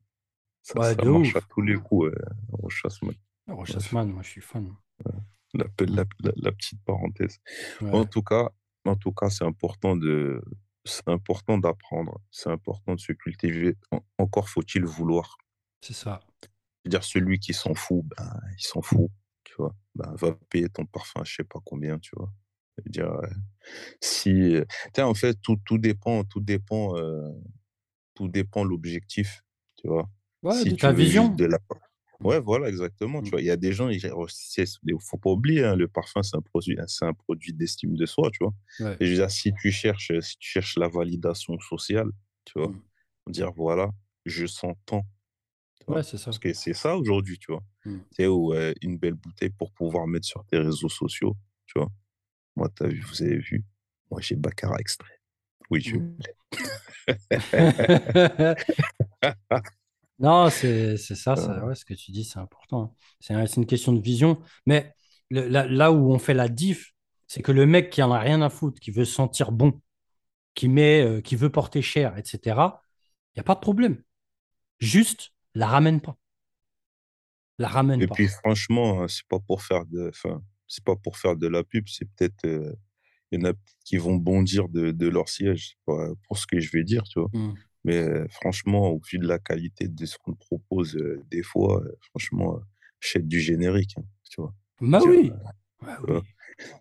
Ça, ouais, ça marche à tous les coups, Rochasman. Rochasman, moi je suis fan. La, la, la, petite parenthèse. En tout cas, en tout cas, c'est important de, c'est important d'apprendre, c'est important de se cultiver. encore faut-il vouloir. C'est ça. dire celui qui s'en fout, ben, il s'en fout, tu vois. Ben, va payer ton parfum, je sais pas combien, tu vois. Dire, si, en fait, tout, tout dépend, tout dépend, euh, tout dépend l'objectif, tu vois. Ouais, de ta vision. De la... Ouais, voilà, exactement. Tu mmh. vois, il y a des gens, il faut pas oublier, hein, le parfum, c'est un produit, c'est un produit d'estime de soi, tu vois. Et je veux dire, si tu cherches, si tu cherches la validation sociale, tu vois, mmh. dire voilà, je sens tant. Ouais, c'est ça. Parce que c'est ça aujourd'hui, tu vois. Mmh. Tu sais, ou une belle bouteille pour pouvoir mettre sur tes réseaux sociaux, tu vois. Moi, as vu, vous avez vu, moi j'ai Baccarat extrait. Oui, je l'ai. [laughs] Non, c'est ça, ça ouais, ce que tu dis, c'est important. C'est une question de vision. Mais le- là, là où on fait la diff, c'est que le mec qui en a rien à foutre, qui veut se sentir bon, qui met, euh, qui veut porter cher, etc., il n'y a pas de problème. Juste, la ramène pas. La ramène Et pas. puis franchement, hein, c'est pas pour faire de, enfin, c'est pas pour faire de la pub, c'est peut-être, il y en a qui vont bondir de, de leur siège pour, pour ce que je vais dire, tu vois. Hmm. Mais franchement, au vu de la qualité de ce qu'on te propose, des fois, franchement, euh, achète du générique, hein, tu vois. Bah oui. Bah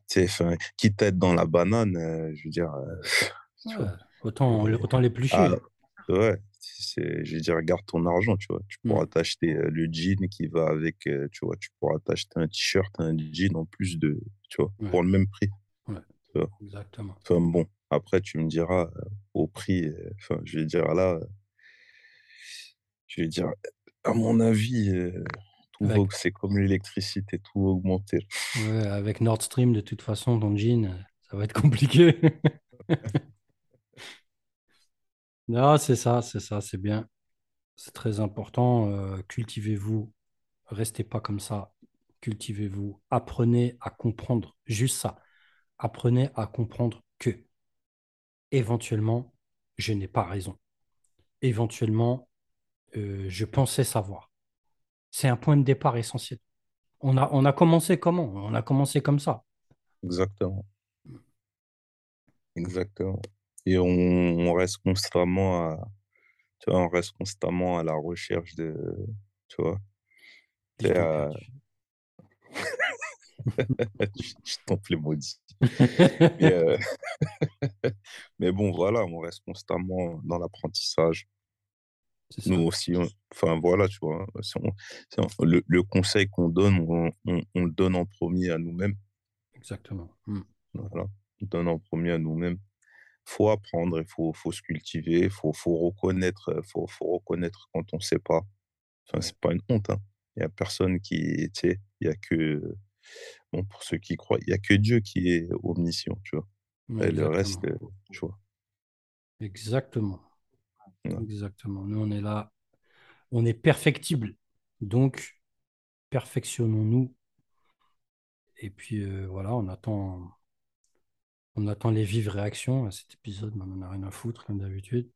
sais, enfin, quitte à être dans la banane, je veux dire, [laughs] tu Ouais. vois. Autant, autant ah, l'éplucher. ouais, c'est, je veux dire, garde ton argent, tu vois. Tu pourras Hmm. t'acheter le jean qui va avec, tu vois, tu pourras t'acheter un t-shirt, un jean en plus de, tu vois, Ouais. pour le même prix. Ouais. Tu vois. Exactement. Enfin bon, après, tu me diras euh, au prix, euh, enfin, je vais dire là, euh, je vais dire, à mon avis, tout va, Avec, c'est comme l'électricité, tout va augmenter. ouais, avec Nord Stream, de toute façon, ton jean, ça va être compliqué. [laughs] Non, c'est ça, c'est ça, c'est bien. C'est très important. euh, cultivez-vous. Restez pas comme ça. Cultivez-vous. Apprenez à comprendre. Juste ça. Apprenez à comprendre que, éventuellement, je n'ai pas raison. Éventuellement, euh, je pensais savoir. C'est un point de départ essentiel. On a, on a commencé comment? On a commencé comme ça. Exactement, exactement. Et on, on reste constamment à, tu vois, on reste constamment à la recherche de, tu vois, Je t'en je prie, [laughs] maudit. [laughs] Mais, euh, [laughs] mais bon, voilà, on reste constamment dans l'apprentissage. Nous aussi, on- enfin voilà, tu vois, on- le, le conseil qu'on donne, on, on- le donne en premier à nous-mêmes. Exactement. Mm. Voilà, on le donne en premier à nous-mêmes. Faut apprendre, il faut, faut se cultiver, il faut, faut reconnaître, euh, faut, faut reconnaître quand on ne sait pas. Enfin, c'est pas une honte, hein. Il n'y a personne qui, tu sais, il y a que, bon, pour ceux qui croient, il y a que Dieu qui est omniscient, tu vois? Et le reste, euh, tu vois? Exactement. Ouais. Exactement. Nous, on est là. On est perfectible. Donc, perfectionnons-nous. Et puis, euh, voilà, on attend, on attend les vives réactions à cet épisode. mais On n'en a rien à foutre, comme d'habitude.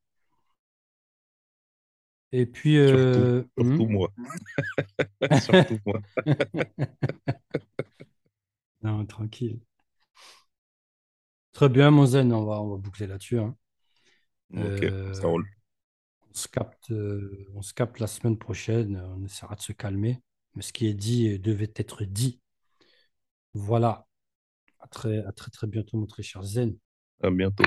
Et puis, Surtout, euh, surtout hmm? moi. [laughs] Surtout moi. [laughs] Non, tranquille. Très bien, mon zen, on va, on va boucler là-dessus. hein. Ok, Euh, ça roule. on se capte, euh, on se capte la semaine prochaine. On essaiera de se calmer. Mais ce qui est dit euh, devait être dit. Voilà. À très, très, très bientôt, mon très cher Zen. À bientôt.